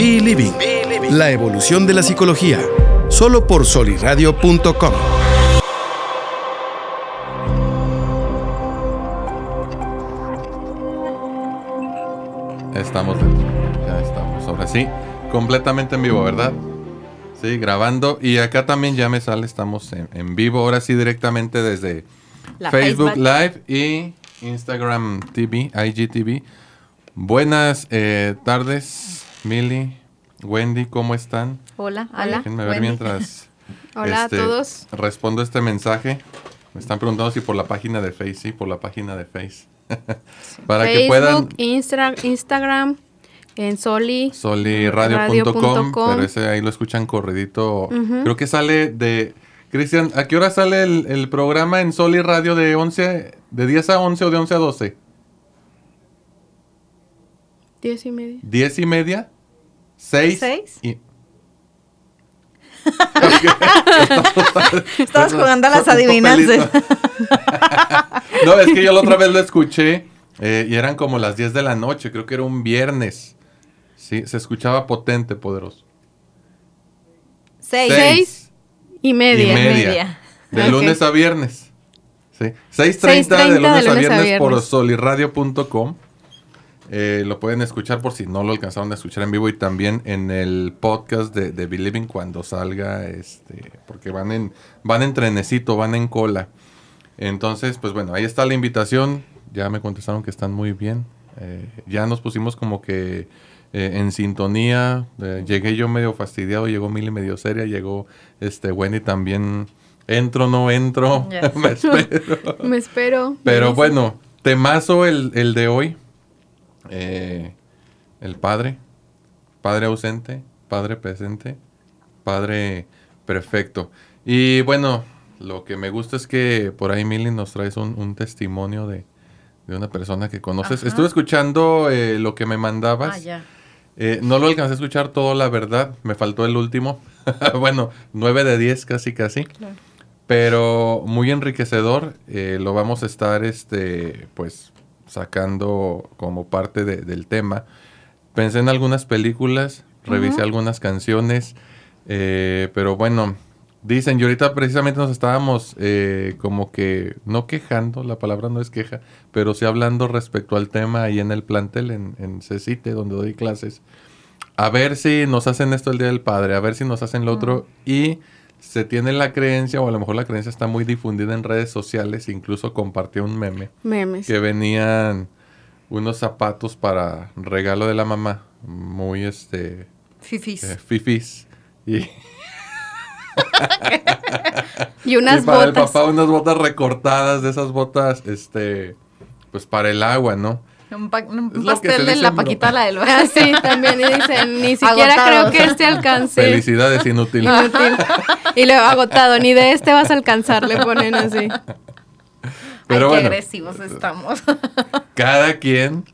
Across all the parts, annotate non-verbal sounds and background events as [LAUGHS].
Be Living, la evolución de la psicología, solo por soliradio.com. Estamos dentro, ya estamos. Ahora sí, completamente en vivo, ¿verdad? Sí, grabando. Y acá también ya me sale, estamos en, vivo, ahora sí directamente desde Facebook, Live y Instagram TV, IGTV. Buenas eh, tardes, Milly, Wendy, ¿cómo están? Hola, hola. Déjenme ver mientras [LAUGHS] hola a este, todos. respondo este mensaje. Me están preguntando si por la página de Face, sí, por la página de Face. [LAUGHS] Para que puedan... Instagram, en Soli. Soliradio.com, pero ese ahí lo escuchan corredito. Creo que sale de... Cristian, ¿a qué hora sale el, programa en Soli Radio de 11, de 10 a 11 o de 11 a 12? 10 y media. 10 y media. 6. 6. Y... [LAUGHS] Estabas jugando a las adivinanzas. [LAUGHS] no, es que yo la otra vez lo escuché eh, y eran como las 10 de la noche, creo que era un viernes. Sí, se escuchaba potente, poderoso. 6 y media. Y media. De lunes a viernes. Sí. 6.30 de, lunes a viernes, por soliradio.com. Eh, lo pueden escuchar por si no lo alcanzaron a escuchar en vivo y también en el podcast de, de Believing cuando salga, este, porque van en, van en trenecito, van en cola. Entonces, pues bueno, ahí está la invitación. Ya me contestaron que están muy bien. Eh, ya nos pusimos como que eh, en sintonía. llegué yo medio fastidiado, llegó Mili medio seria, llegó este Wendy también. Entro, no entro. [LAUGHS] me espero. [LAUGHS] me espero. Pero bueno, temazo el, el de hoy. Eh, el Padre, Padre ausente, Padre presente, Padre perfecto. Y bueno, lo que me gusta es que por ahí, Milly, nos traes un, testimonio de, una persona que conoces. Estuve escuchando eh, lo que me mandabas. Ah, eh, no lo alcancé a escuchar todo, la verdad. Me faltó el último. [LAUGHS] bueno, 9 de 10 casi, casi. Pero muy enriquecedor. lo vamos a estar, este, pues, sacando como parte del tema. Pensé en algunas películas, revisé algunas canciones, eh, pero bueno, dicen, y ahorita precisamente nos estábamos eh, como que, no quejando, la palabra no es queja, pero sí hablando respecto al tema ahí en el plantel, en, en CECITE, donde doy clases. A ver si nos hacen esto el Día del Padre, a ver si nos hacen lo otro. Y se tiene la creencia, o a lo mejor la creencia está muy difundida en redes sociales, incluso compartió un meme. Memes. Que venían unos zapatos para regalo de la mamá, muy este... Fifis. Eh, fifis. Y... [LAUGHS] y unas para botas. el papá unas botas recortadas, de esas botas, este, pues para el agua, ¿no? Un, pastel de la Paquita la del Ah, sí, también dicen, ni siquiera creo que este alcance. Felicidades, inútil. inútil. Y luego agotado, ni de este vas a alcanzar, le ponen así. Pero Ay, qué agresivos estamos. Cada quien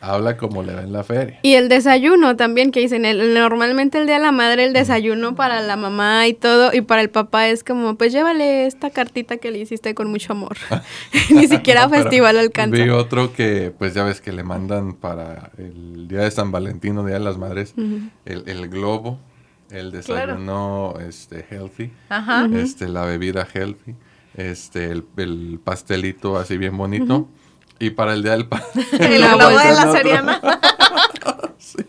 habla como le va en la feria. Y el desayuno también, que dicen, el, normalmente el día de la madre, el desayuno para la mamá y todo, y para el papá es como, pues llévale esta cartita que le hiciste con mucho amor. [LAUGHS] Ni [LAUGHS] siquiera festival alcanza. Vi otro que, pues ya ves que le mandan para el día de San Valentín o Día de las Madres, el, globo, el desayuno este, healthy, este, la bebida healthy, este, el, pastelito así bien bonito. Y para el día del padre. [LAUGHS] El globo de la Soriana. [LAUGHS] sí.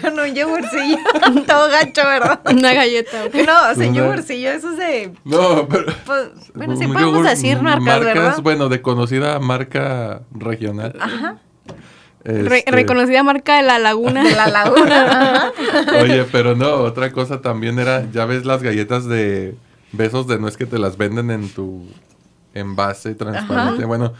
Con un yogurcillo. [LAUGHS] Todo gacho, ¿verdad? Una galleta. No, sin yogurcillo, eso es de. No, pero. Pues, bueno, sí podemos decir marcas, ¿verdad? Bueno, de conocida marca regional. Ajá. Este reconocida marca de la laguna. De la laguna. Oye, pero no, otra cosa también era, ya ves las galletas de besos de nuez que te las venden en tu envase transparente. Bueno,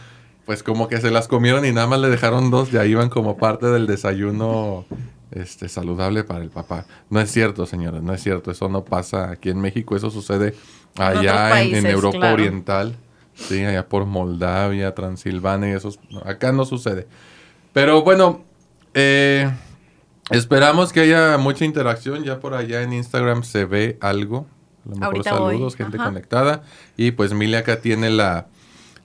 pues como que se las comieron y nada más le dejaron dos, ya iban como parte del desayuno este, saludable para el papá. No es cierto, señores, no es cierto. Eso no pasa aquí en México, eso sucede allá en, Europa Oriental, sí, allá por Moldavia, Transilvania y eso. Acá no sucede. Pero bueno, eh, esperamos que haya mucha interacción. Ya por allá en Instagram se ve algo. A lo mejor saludos, gente conectada. Y pues Milia acá tiene la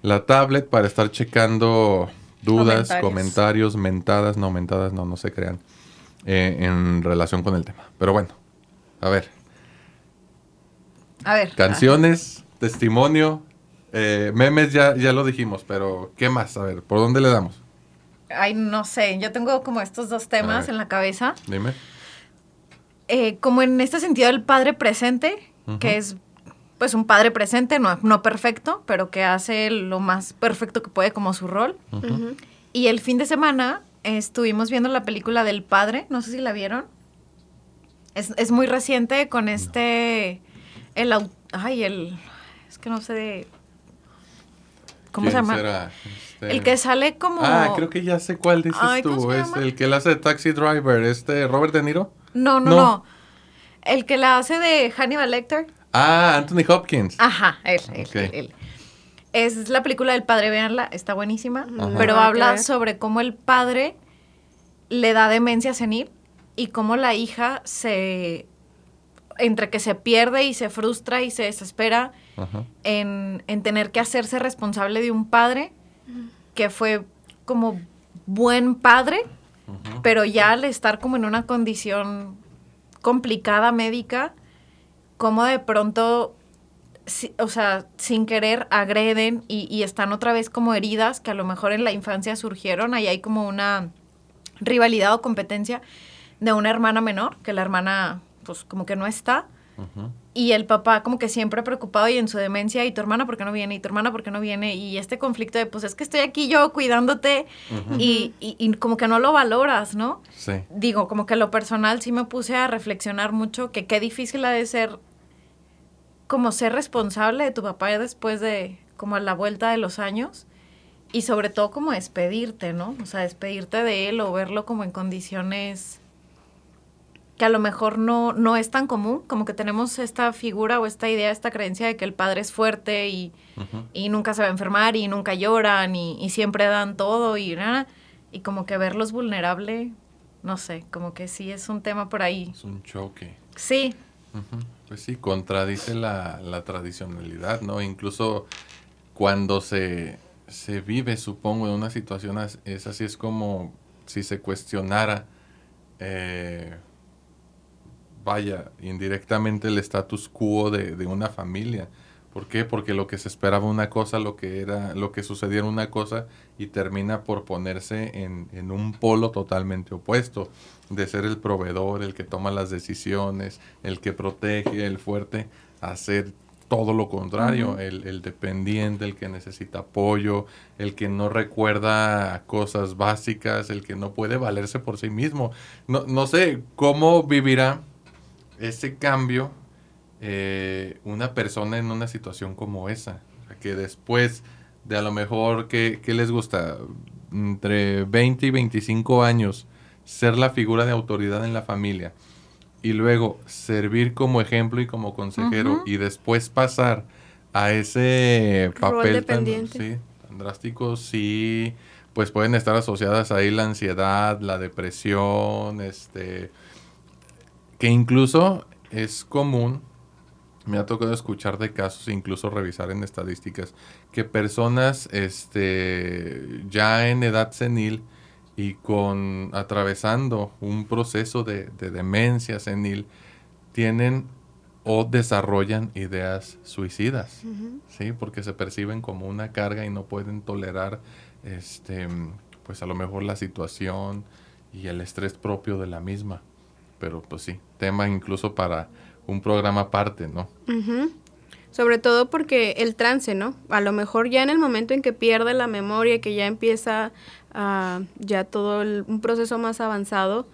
la tablet para estar checando dudas, comentarios. mentadas, no mentadas, no, no se crean. eh, en relación con el tema. Pero bueno, a ver, A ver. canciones, testimonio, eh, memes ya, ya lo dijimos, pero ¿qué más? A ver, ¿por dónde le damos? Ay, no sé. Yo tengo como estos dos temas en la cabeza. Dime. Eh, como en este sentido del padre presente, que es pues un padre presente, no, no perfecto, pero que hace lo más perfecto que puede como su rol. Y el fin de semana eh, estuvimos viendo la película del padre, no sé si la vieron. Es, es muy reciente con este, el, ay, el, es que no sé de, ¿cómo se ¿Quién llama? será? Este- El que sale como... Ah, creo que ya sé cuál dices Ay, ¿cómo tú. Es el que la hace de Taxi Driver, este Robert De Niro. No, no, No. no, El que la hace de Hannibal Lecter. Ah, Anthony Hopkins. Ajá, él, él, él, él. Es la película del padre, véanla, está buenísima. Ajá. Pero habla sobre cómo el padre le da demencia senil y cómo la hija se. entre que se pierde y se frustra y se desespera en, en tener que hacerse responsable de un padre que fue como buen padre, pero ya al estar como en una condición complicada médica, como de pronto, si- o sea, sin querer agreden y, y están otra vez como heridas que a lo mejor en la infancia surgieron, ahí hay como una rivalidad o competencia de una hermana menor, que la hermana pues como que no está, Y el papá como que siempre preocupado y en su demencia, y tu hermana por qué no viene, y tu hermana por qué no viene, y este conflicto de pues es que estoy aquí yo cuidándote y, y- y como que no lo valoras, ¿no? Sí. Digo, como que lo personal sí me puse a reflexionar mucho que qué difícil ha de ser como ser responsable de tu papá después de como a la vuelta de los años y sobre todo como despedirte, ¿no? O sea, despedirte de él o verlo como en condiciones que a lo mejor no, no es tan común, como que tenemos esta figura o esta idea, esta creencia de que el padre es fuerte y, y nunca se va a enfermar y nunca lloran y, y siempre dan todo y nada. Y como que verlos vulnerable, no sé, como que sí es un tema por ahí. Es un choque. Sí. Pues sí, contradice la, la tradicionalidad, ¿no? Incluso cuando se, se vive, supongo, en una situación as- es así, es como si se cuestionara, eh, vaya, indirectamente el status quo de, de una familia. ¿Por qué? Porque lo que se esperaba una cosa, lo que era, lo que sucediera una cosa y termina por ponerse en, en un polo totalmente opuesto, de ser el proveedor, el que toma las decisiones, el que protege, el fuerte, a ser todo lo contrario, el, el dependiente, el que necesita apoyo, el que no recuerda cosas básicas, el que no puede valerse por sí mismo. No, no sé cómo vivirá ese cambio eh, una persona en una situación como esa, que después de a lo mejor, que les gusta? Entre 20 y 25 años, ser la figura de autoridad en la familia y luego servir como ejemplo y como consejero y después pasar a ese papel tan, sí, tan drástico, sí, pues pueden estar asociadas ahí la ansiedad, la depresión, este, que incluso es común, me ha tocado escuchar de casos, incluso revisar en estadísticas, que personas este, ya en edad senil y con atravesando un proceso de, de demencia senil, tienen o desarrollan ideas suicidas, ¿sí? Porque se perciben como una carga y no pueden tolerar, este, pues a lo mejor la situación y el estrés propio de la misma. Pero pues sí, tema incluso para un programa aparte, ¿no? Sobre todo porque el trance, ¿no? A lo mejor ya en el momento en que pierde la memoria, que ya empieza ah, ya todo el- un proceso más avanzado,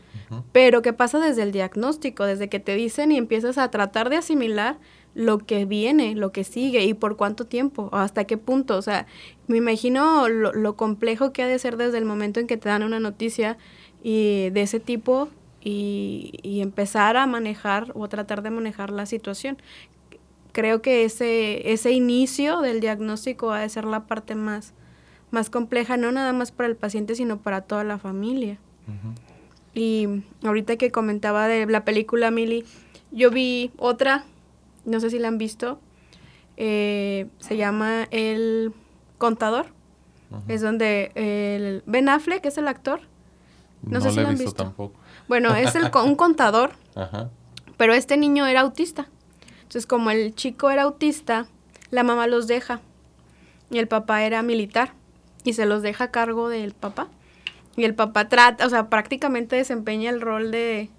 pero que pasa desde el diagnóstico, desde que te dicen y empiezas a tratar de asimilar lo que viene, lo que sigue y por cuánto tiempo, o hasta qué punto. O sea, me imagino lo, lo complejo que ha de ser desde el momento en que te dan una noticia y de ese tipo y, y empezar a manejar o tratar de manejar la situación. Creo que ese, ese inicio del diagnóstico ha de ser la parte más, más compleja, no nada más para el paciente, sino para toda la familia. Y ahorita que comentaba de la película Millie, yo vi otra, no sé si la han visto, eh, se llama El Contador. Es donde el Ben Affleck, que es el actor, No, No, sé si he han visto, visto. tampoco. Bueno, es el, un contador, [LAUGHS] Ajá. pero este niño era autista. Entonces, como el chico era autista, la mamá los deja. Y el papá era militar. Y se los deja a cargo del papá. Y el papá trata, o sea, prácticamente desempeña el rol de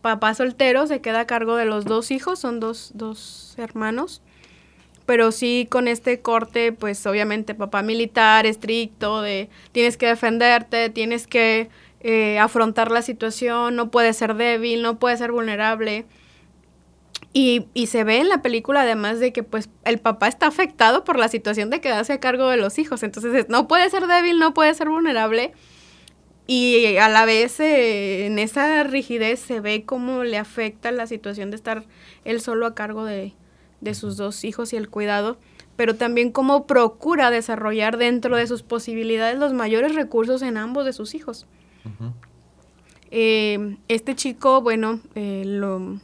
papá soltero, se queda a cargo de los dos hijos, son dos, dos hermanos. Pero sí con este corte, pues obviamente papá militar, estricto, de tienes que defenderte, tienes que eh, afrontar la situación, no puedes ser débil, no puedes ser vulnerable. Y, y se ve en la película además de que pues el papá está afectado por la situación de quedarse a cargo de los hijos. Entonces es, no puede ser débil, no puede ser vulnerable. Y a la vez eh, en esa rigidez se ve cómo le afecta la situación de estar él solo a cargo de, de sus dos hijos y el cuidado, pero también cómo procura desarrollar dentro de sus posibilidades los mayores recursos en ambos de sus hijos. Eh, este chico, bueno, eh, lo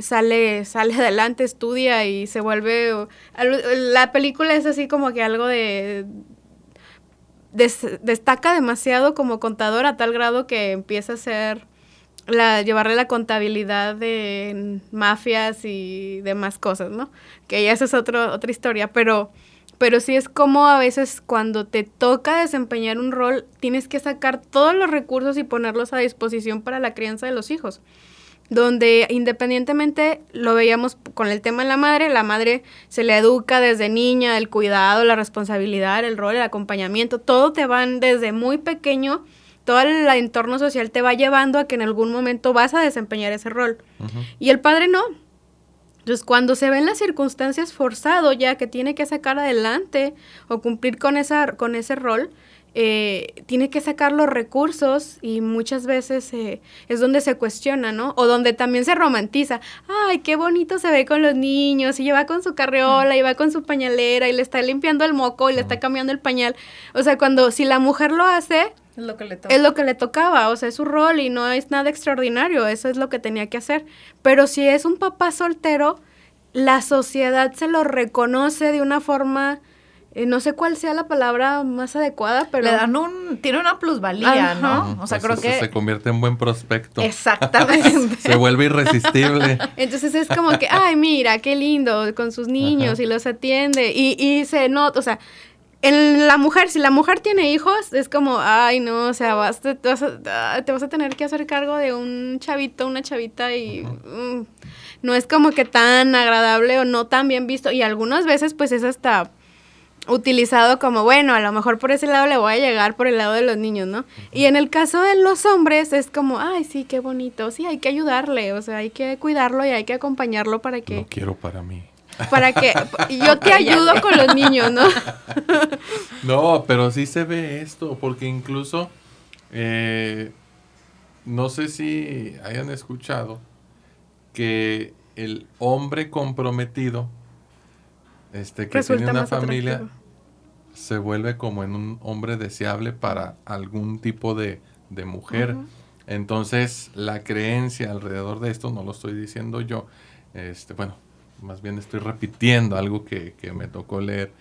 sale, sale [LAUGHS] adelante, estudia y se vuelve. La película es así como que algo de. des- destaca demasiado como contador a tal grado que empieza a ser. La, llevarle la contabilidad de mafias y demás cosas, ¿no? Que ya esa es otro, otra historia, pero, pero sí es como a veces cuando te toca desempeñar un rol, tienes que sacar todos los recursos y ponerlos a disposición para la crianza de los hijos donde independientemente lo veíamos con el tema de la madre, la madre se le educa desde niña, el cuidado, la responsabilidad, el rol, el acompañamiento, todo te van desde muy pequeño, todo el entorno social te va llevando a que en algún momento vas a desempeñar ese rol. Y el padre no. Entonces, cuando se ven las circunstancias forzado ya que tiene que sacar adelante o cumplir con, esa, con ese rol, eh, tiene que sacar los recursos y muchas veces eh, es donde se cuestiona, ¿no? O donde también se romantiza. Ay, qué bonito se ve con los niños y lleva con su carriola y va con su pañalera y le está limpiando el moco y le está cambiando el pañal. O sea, cuando si la mujer lo hace, Es lo que le es lo que le tocaba, o sea, es su rol y no es nada extraordinario, eso es lo que tenía que hacer. Pero si es un papá soltero, la sociedad se lo reconoce de una forma, eh, no sé cuál sea la palabra más adecuada, pero... Le dan un, tiene una plusvalía, Ajá. ¿no? O sea, Pues creo eso que... Se convierte en buen prospecto. Exactamente. [LAUGHS] Se vuelve irresistible. [LAUGHS] Entonces es como que, ay, mira, qué lindo, con sus niños Ajá. y los atiende. Y, y se nota, o sea, en la mujer, si la mujer tiene hijos, es como, ay, no, o sea, vas, te, te vas a, te vas a tener que hacer cargo de un chavito, una chavita y mm, no es como que tan agradable o no tan bien visto. Y algunas veces, pues es hasta utilizado como, bueno, a lo mejor por ese lado le voy a llegar por el lado de los niños, ¿no? Y en el caso de los hombres es como, ay, sí, qué bonito, sí, hay que ayudarle, o sea, hay que cuidarlo y hay que acompañarlo para que, Lo quiero para mí. Para que, yo te ayudo con los niños, ¿no? [LAUGHS] No, pero sí se ve esto, porque incluso, eh, no sé si hayan escuchado que el hombre comprometido, este, que Resulta tiene una familia, atractivo. se vuelve como en un hombre deseable para algún tipo de, de mujer. Entonces, la creencia alrededor de esto, no lo estoy diciendo yo, este, bueno, más bien estoy repitiendo algo que, que me tocó leer,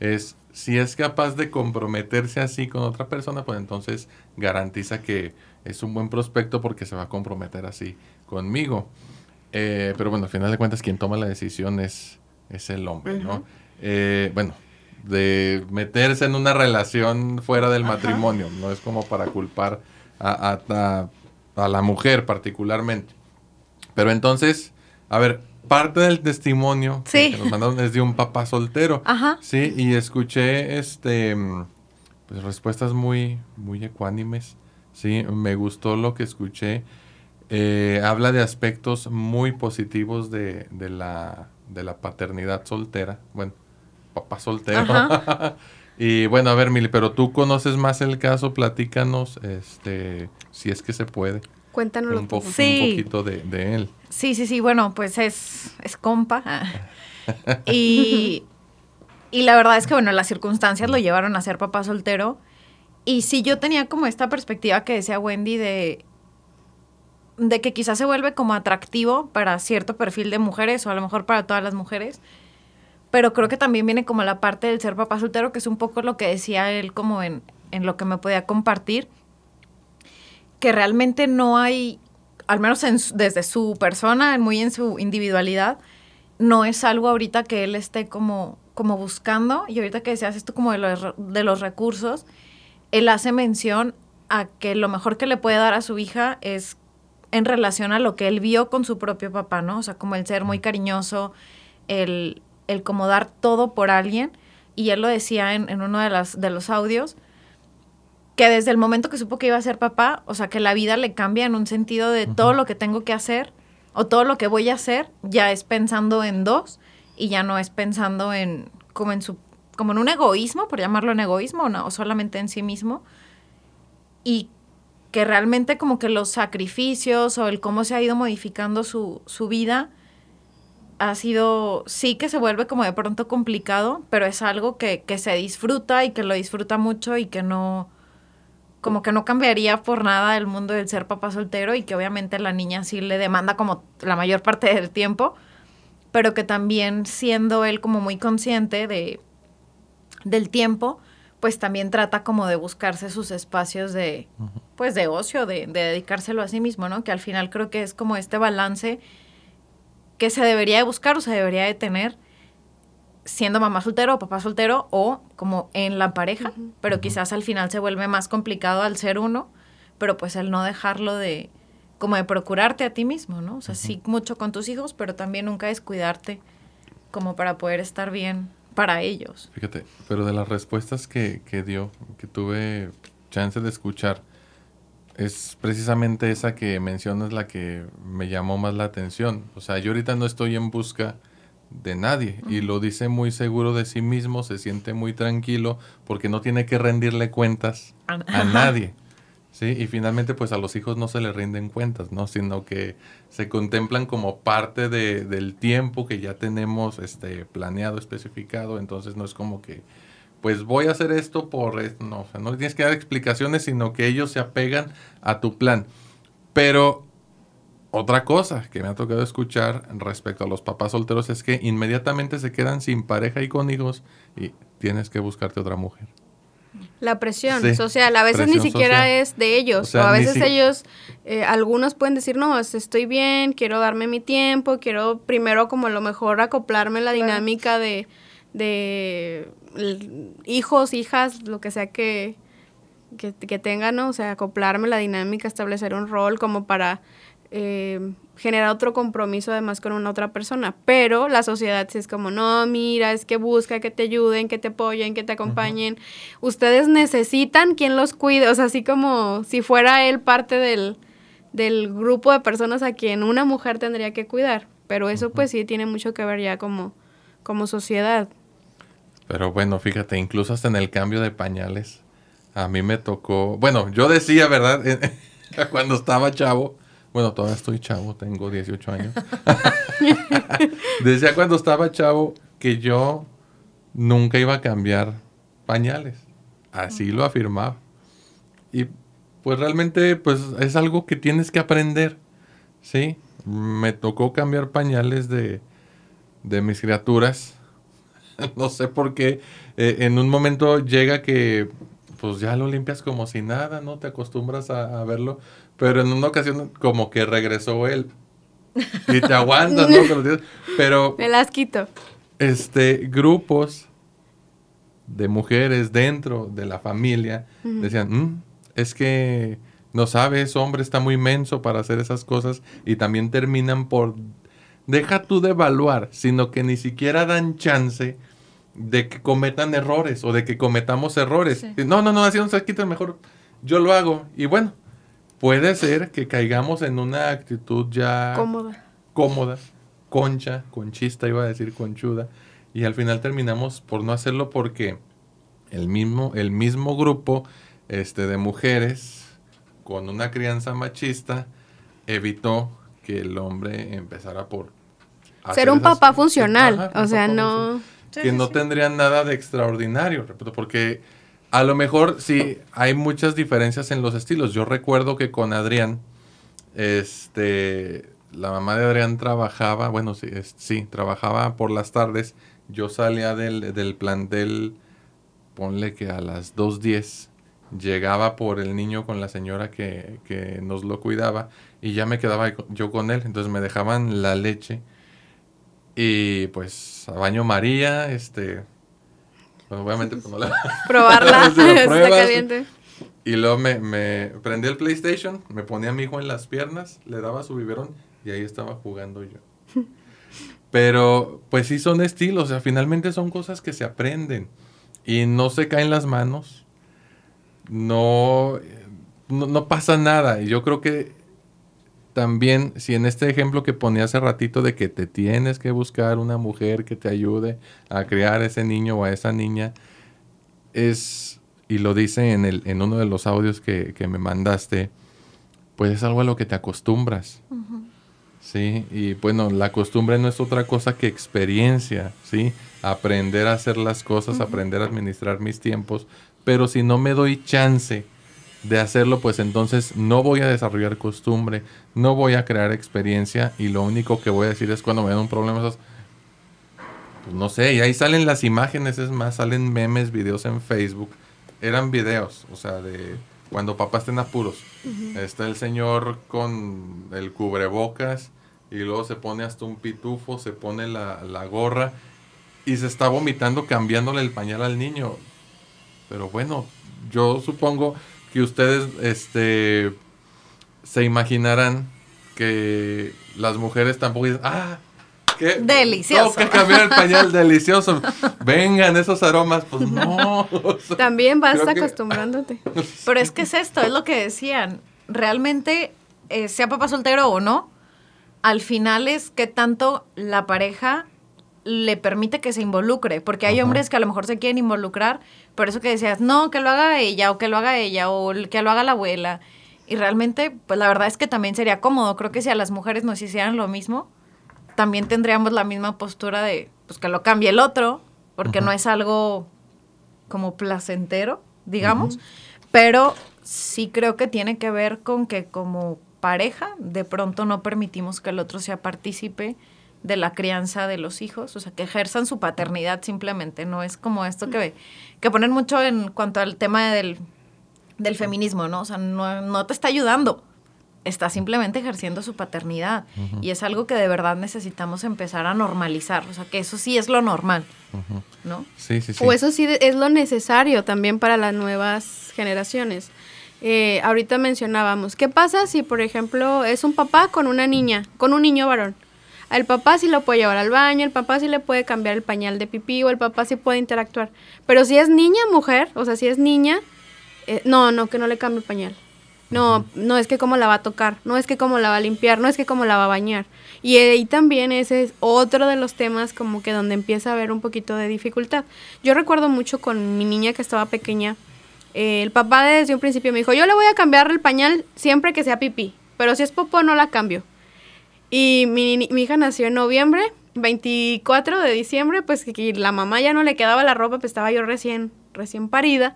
es si es capaz de comprometerse así con otra persona, pues entonces garantiza que es un buen prospecto porque se va a comprometer así conmigo. Eh, pero bueno, al final de cuentas, quien toma la decisión es, es el hombre, ¿no? Eh, bueno, de meterse en una relación fuera del matrimonio, no es como para culpar a, a- a- a la mujer particularmente. Pero entonces, a ver, parte del testimonio que- Sí. que nos mandaron es de un papá soltero. Ajá. Sí, y escuché este pues respuestas muy, muy ecuánimes. Sí, me gustó lo que escuché. Eh, habla de aspectos muy positivos de, de la, de la paternidad soltera. Bueno, papá soltero. [LAUGHS] y bueno, a ver, Mili, pero tú conoces más el caso, platícanos, este, si es que se puede, Cuéntanoslo un, po- tú. un Sí. poquito de, de él. Sí, sí, sí, bueno, pues es, es compa. [LAUGHS] Y, y la verdad es que, bueno, las circunstancias lo llevaron a ser papá soltero. Y sí, yo tenía como esta perspectiva que decía Wendy de, de que quizás se vuelve como atractivo para cierto perfil de mujeres o a lo mejor para todas las mujeres. Pero creo que también viene como la parte del ser papá soltero, que es un poco lo que decía él como en, en lo que me podía compartir. Que realmente no hay, al menos desde su persona, muy en su individualidad, no es algo ahorita que él esté como, como buscando. Y ahorita que decías esto como de los, de los recursos, él hace mención a que lo mejor que le puede dar a su hija es en relación a lo que él vio con su propio papá, ¿no? O sea, como el ser muy cariñoso, el, el como dar todo por alguien. Y él lo decía en, en uno de, las, de los audios, que desde el momento que supo que iba a ser papá, o sea, que la vida le cambia en un sentido de todo lo que tengo que hacer o todo lo que voy a hacer ya es pensando en dos y ya no es pensando en como en su como en un egoísmo, por llamarlo en egoísmo, no, o solamente en sí mismo. Y que realmente como que los sacrificios o el cómo se ha ido modificando su, su vida ha sido, sí que se vuelve como de pronto complicado, pero es algo que, que se disfruta y que lo disfruta mucho y que no, como que no cambiaría por nada el mundo del ser papá soltero y que obviamente la niña sí le demanda como la mayor parte del tiempo, pero que también siendo él como muy consciente de del tiempo, pues también trata como de buscarse sus espacios de pues de ocio, de, de dedicárselo a sí mismo, ¿no? Que al final creo que es como este balance que se debería de buscar o se debería de tener siendo mamá soltero o papá soltero o como en la pareja, pero quizás al final se vuelve más complicado al ser uno, pero pues el no dejarlo de como de procurarte a ti mismo, ¿no? O sea, sí mucho con tus hijos, pero también nunca descuidarte como para poder estar bien para ellos. Fíjate, pero de las respuestas que, que dio, que tuve chance de escuchar, es precisamente esa que mencionas la que me llamó más la atención. O sea, yo ahorita no estoy en busca de nadie y lo dice muy seguro de sí mismo, se siente muy tranquilo porque no tiene que rendirle cuentas a nadie. ¿sí? Y finalmente pues a los hijos no se les rinden cuentas, ¿no? Sino que se contemplan como parte de, del tiempo que ya tenemos este, planeado, especificado, entonces no es como que pues voy a hacer esto por esto, no, o sea, no le tienes que dar explicaciones, sino que ellos se apegan a tu plan. Pero otra cosa que me ha tocado escuchar respecto a los papás solteros es que inmediatamente se quedan sin pareja y con hijos y tienes que buscarte otra mujer. La presión social, a veces ni siquiera es de ellos, o, a veces ellos, eh, algunos pueden decir, no, estoy bien, quiero darme mi tiempo, quiero primero como a lo mejor acoplarme la dinámica de, de hijos, hijas, lo que sea que, que, que tengan, ¿no? o sea, acoplarme la dinámica, establecer un rol como para eh, generar otro compromiso además con una otra persona. Pero la sociedad sí es como, no, mira, es que busca que te ayuden, que te apoyen, que te acompañen. Ustedes necesitan quien los cuide, o sea, así como si fuera él parte del, del grupo de personas a quien una mujer tendría que cuidar. Pero eso pues sí tiene mucho que ver ya como, como sociedad. Pero bueno, fíjate, incluso hasta en el cambio de pañales, a mí me tocó, bueno, yo decía, ¿verdad? [LAUGHS] Cuando estaba chavo, bueno, todavía estoy chavo, tengo 18 años. [LAUGHS] Decía cuando estaba chavo que yo nunca iba a cambiar pañales. Así lo afirmaba. Y pues realmente pues es algo que tienes que aprender. ¿Sí? Me tocó cambiar pañales de, de mis criaturas. [LAUGHS] no sé por qué. Eh, en un momento llega que pues ya lo limpias como si nada, ¿no? Te acostumbras a verlo. Pero en una ocasión como que regresó él. Y te aguantas, ¿no? Pero... Me las quito. Este, grupos de mujeres dentro de la familia decían, mm, es que no sabes, hombre está muy menso para hacer esas cosas y también terminan por, deja tú de evaluar, sino que ni siquiera dan chance de que cometan errores o de que cometamos errores. No, no, no, así no se quita mejor, yo lo hago y bueno, puede ser que caigamos en una actitud ya cómoda, cómoda concha, conchista, iba a decir conchuda, y al final terminamos por no hacerlo porque el mismo, el mismo grupo este, de mujeres con una crianza machista evitó que el hombre empezara por ser un papá funcional, o sea, no... que no tendrían nada de extraordinario, porque a lo mejor sí, hay muchas diferencias en los estilos. Yo recuerdo que con Adrián, este, la mamá de Adrián trabajaba, bueno, sí, sí trabajaba por las tardes. Yo salía del, del plantel, ponle que a las 2.10 llegaba por el niño con la señora que, que nos lo cuidaba y ya me quedaba yo con él. Entonces me dejaban la leche y pues a baño María, este... Pues, obviamente pues, no la... [LAUGHS] Probarla, [LAUGHS] Si está caliente. y luego me, me prendí el PlayStation, me ponía a mi hijo en las piernas, le daba su biberón y ahí estaba jugando yo. [LAUGHS] Pero pues sí son estilos, o sea, finalmente son cosas que se aprenden y no se caen las manos, no, no, no pasa nada. Y yo creo que también, si en este ejemplo que ponía hace ratito de que te tienes que buscar una mujer que te ayude a criar a ese niño o a esa niña, es, y lo dice en, el, en uno de los audios que, que me mandaste, pues es algo a lo que te acostumbras. Sí, y bueno, la costumbre no es otra cosa que experiencia, ¿sí? Aprender a hacer las cosas, aprender a administrar mis tiempos, pero si no me doy chance de hacerlo, pues entonces no voy a desarrollar costumbre, no voy a crear experiencia y lo único que voy a decir es cuando me dan un problema, pues no sé, y ahí salen las imágenes, es más, salen memes, videos en Facebook, eran videos, o sea, de cuando papá está en apuros. Está el señor con el cubrebocas y luego se pone hasta un pitufo, se pone la, la gorra y se está vomitando cambiándole el pañal al niño. Pero bueno, yo supongo que ustedes este, se imaginarán que las mujeres tampoco dicen, ah, qué Delicioso. Tengo que cambiar el pañal [LAUGHS] delicioso. Vengan esos aromas, pues no. o [LAUGHS] sea, También vas que- acostumbrándote. [LAUGHS] Pero es que es esto, es lo que decían. Realmente, eh, sea papá soltero o no, al final es que tanto la pareja le permite que se involucre, porque hay Ajá. hombres que a lo mejor se quieren involucrar, por eso que decías, no, que lo haga ella o que lo haga ella o que lo haga la abuela. Y realmente, pues la verdad es que también sería cómodo. Creo que si a las mujeres nos hicieran lo mismo, también tendríamos la misma postura de, pues que lo cambie el otro, porque no es algo como placentero, digamos. Pero sí creo que tiene que ver con que como pareja, de pronto no permitimos que el otro sea partícipe de la crianza de los hijos, o sea, que ejerzan su paternidad simplemente, no es como esto que, que ponen mucho en cuanto al tema del, del feminismo, ¿no? O sea, no, no te está ayudando, está simplemente ejerciendo su paternidad y es algo que de verdad necesitamos empezar a normalizar, o sea, que eso sí es lo normal. ¿no? Sí, sí, sí. O eso sí es lo necesario también para las nuevas generaciones. Eh, ahorita mencionábamos, ¿qué pasa si, por ejemplo, es un papá con una niña, con un niño varón? El papá sí lo puede llevar al baño, el papá sí le puede cambiar el pañal de pipí o el papá sí puede interactuar. Pero si es niña, mujer, o sea, si es niña, eh, no, no, que no le cambie el pañal. No, no es que cómo la va a tocar, no es que cómo la va a limpiar, no es que cómo la va a bañar. Y ahí también ese es otro de los temas como que donde empieza a haber un poquito de dificultad. Yo recuerdo mucho con mi niña que estaba pequeña, eh, el papá desde un principio me dijo, yo le voy a cambiar el pañal siempre que sea pipí, pero si es popó no la cambio. Y mi, hija nació en noviembre, 24 de diciembre, pues que la mamá ya no le quedaba la ropa, pues estaba yo recién, recién parida.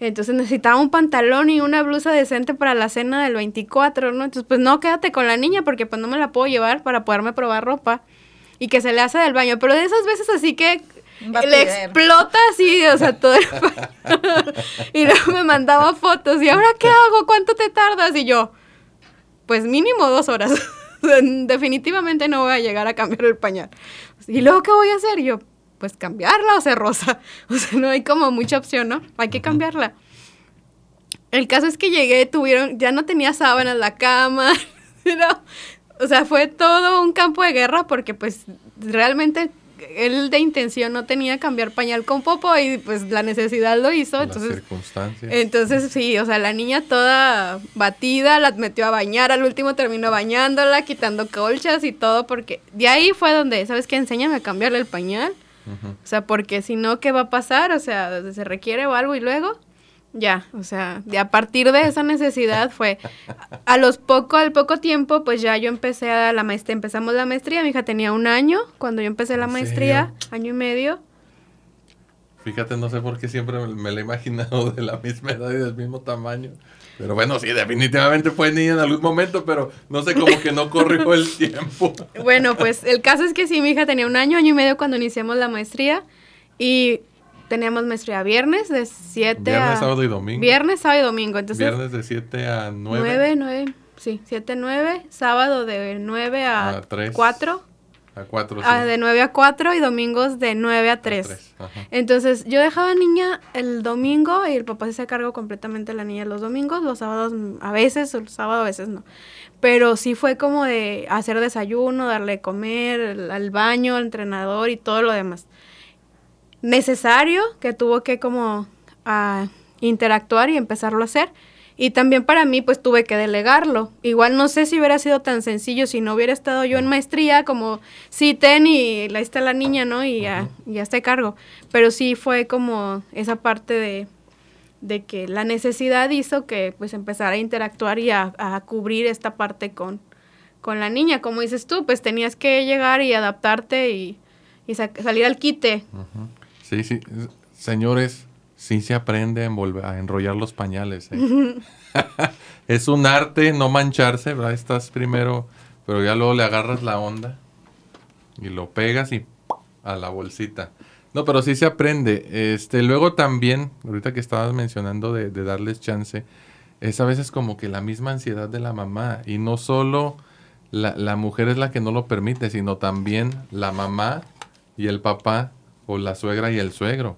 Entonces necesitaba un pantalón y una blusa decente para la cena del 24, ¿no? Entonces, pues no, quédate con la niña porque pues no me la puedo llevar para poderme probar ropa. Y que se le hace del baño. Pero de esas veces así que le explota así, o sea, todo el [LAUGHS] Y luego me mandaba fotos. ¿Y ahora qué hago? ¿Cuánto te tardas? Y yo, pues mínimo dos horas. [LAUGHS] Definitivamente no voy a llegar a cambiar el pañal. ¿Y luego qué voy a hacer? Yo, pues cambiarla o ser rosa. [LAUGHS] O sea, no hay como mucha opción, ¿no? Hay que cambiarla. El caso es que llegué, tuvieron, ya no tenía sábanas la cama. [LAUGHS] ¿no? O sea, fue todo un campo de guerra porque pues realmente él de intención no tenía cambiar pañal con popo y pues la necesidad lo hizo. Las Entonces, circunstancias. entonces sí, o sea, la niña toda batida, la metió a bañar, al último terminó bañándola, quitando colchas y todo, porque de ahí fue donde, ¿sabes qué? Enséñame a cambiarle el pañal. O sea, porque si no, ¿qué va a pasar? O sea, se requiere o algo y luego, ya, o sea, de a partir de esa necesidad fue, a los poco, al poco tiempo, pues ya yo empecé a la maestría, empezamos la maestría, mi hija tenía un año cuando yo empecé la ¿En maestría, año y medio. Fíjate, no sé por qué siempre me, me la he imaginado de la misma edad y del mismo tamaño. Pero bueno, sí, definitivamente fue niña en algún momento, pero no sé cómo que no corrió el [LAUGHS] tiempo. Bueno, pues el caso es que sí, mi hija tenía un año, año y medio cuando iniciamos la maestría y teníamos maestría viernes de 7 Viernes, a... sábado y domingo. Viernes, sábado y domingo. Entonces, Viernes de 7 a 9. 9, 9, sí, 7, 9. Sábado de 9 a, A tres. 4. A 4. Ah, de 9 a 4 y domingos de 9 a 3. Entonces, yo dejaba niña el domingo y el papá se hacía cargo completamente de la niña los domingos, los sábados a veces, los sábados a veces no. Pero sí fue como de hacer desayuno, darle de comer, al baño, al entrenador y todo lo demás. Necesario que tuvo que como ah, interactuar y empezarlo a hacer. Y también para mí, pues tuve que delegarlo. Igual no sé si hubiera sido tan sencillo si no hubiera estado yo en maestría, como, sí, ten y ahí está la niña, ¿no? Y ya, ya está cargo. Pero sí fue como esa parte de, de que la necesidad hizo que pues empezara a interactuar y a, a cubrir esta parte con, con la niña. Como dices tú, pues tenías que llegar y adaptarte y, y sa- salir al quite. Sí, sí. Señores, sí se aprende a, envolver, a enrollar los pañales. ¿eh? [LAUGHS] es un arte no mancharse, ¿verdad? Estás primero, pero ya luego le agarras la onda y lo pegas y a la bolsita. No, pero sí se aprende. Este, luego también, ahorita que estabas mencionando de, de darles chance, es a veces como que la misma ansiedad de la mamá. Y no solo la, la mujer es la que no lo permite, sino también la mamá y el papá o la suegra y el suegro.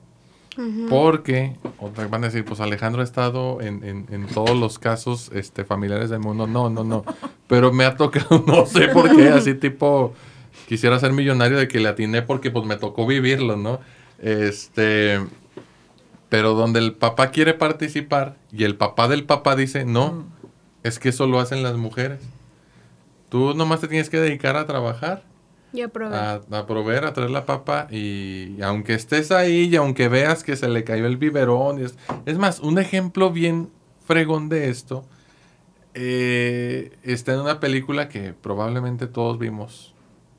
Porque, otra van a decir, pues Alejandro ha estado en, en- en todos los casos este, familiares del mundo. No, no, no. Pero me ha tocado, [LAUGHS] no sé por qué, así tipo, quisiera ser millonario de que le atiné porque pues me tocó vivirlo, ¿no? Este, pero donde el papá quiere participar y el papá del papá dice, no, es que eso lo hacen las mujeres. Tú nomás te tienes que dedicar a trabajar Y a, a proveer, a traer la papa y aunque estés ahí y aunque veas que se le cayó el biberón. y es, es más, un ejemplo bien fregón de esto eh, está en una película que probablemente todos vimos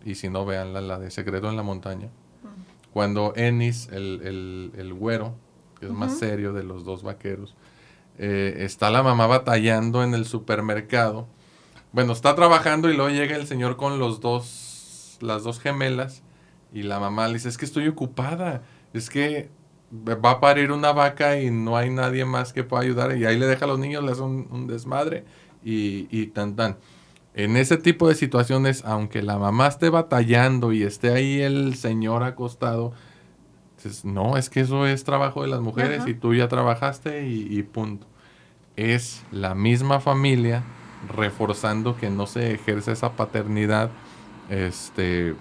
y si no, veanla, la de Secreto en la Montaña. Cuando Ennis, el, el, el güero, que es más serio de los dos vaqueros, eh, está la mamá batallando en el supermercado. Bueno, está trabajando y luego llega el señor con los dos, las dos gemelas y la mamá le dice, es que estoy ocupada, es que va a parir una vaca y no hay nadie más que pueda ayudar y ahí le deja a los niños, le hace un, un desmadre y, y tan tan. En ese tipo de situaciones, aunque la mamá esté batallando y esté ahí el señor acostado, dices, no, es que eso es trabajo de las mujeres Ajá. y tú ya trabajaste y, y punto. Es la misma familia reforzando que no se ejerce esa paternidad, este,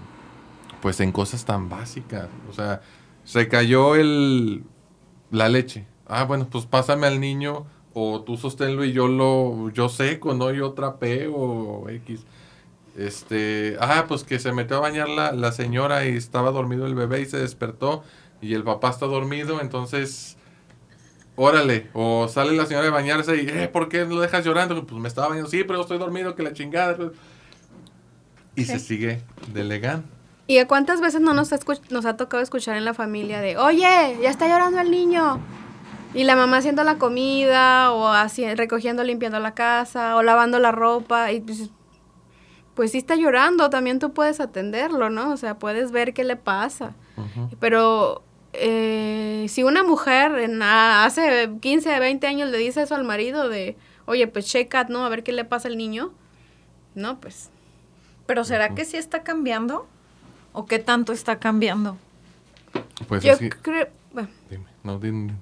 pues en cosas tan básicas. O sea, se cayó el, la leche. Ah, bueno, pues pásame al niño o tú sosténlo y yo lo, yo seco, ¿no? Yo trapeo X. Este, ah, pues que se metió a bañar la, la señora y estaba dormido el bebé y se despertó y el papá está dormido, entonces, órale, o sale la señora de bañarse y, eh, ¿por qué lo dejas llorando? Pues me estaba bañando, sí, pero estoy dormido, que la chingada. Y se sigue delegando. ¿Y a cuántas veces no nos ha, nos ha tocado escuchar en la familia de, oye, ya está llorando el niño? Y la mamá haciendo la comida, o así, recogiendo, limpiando la casa, o lavando la ropa, y pues, pues sí está llorando, también tú puedes atenderlo, ¿no? O sea, puedes ver qué le pasa. Pero eh, si una mujer en, hace 15, 20 años le dice eso al marido de, oye, pues checa, ¿no? A ver qué le pasa al niño. No, pues Pero ¿será que sí está cambiando? ¿O qué tanto está cambiando? Pues yo creo... bueno, dime, no, dime.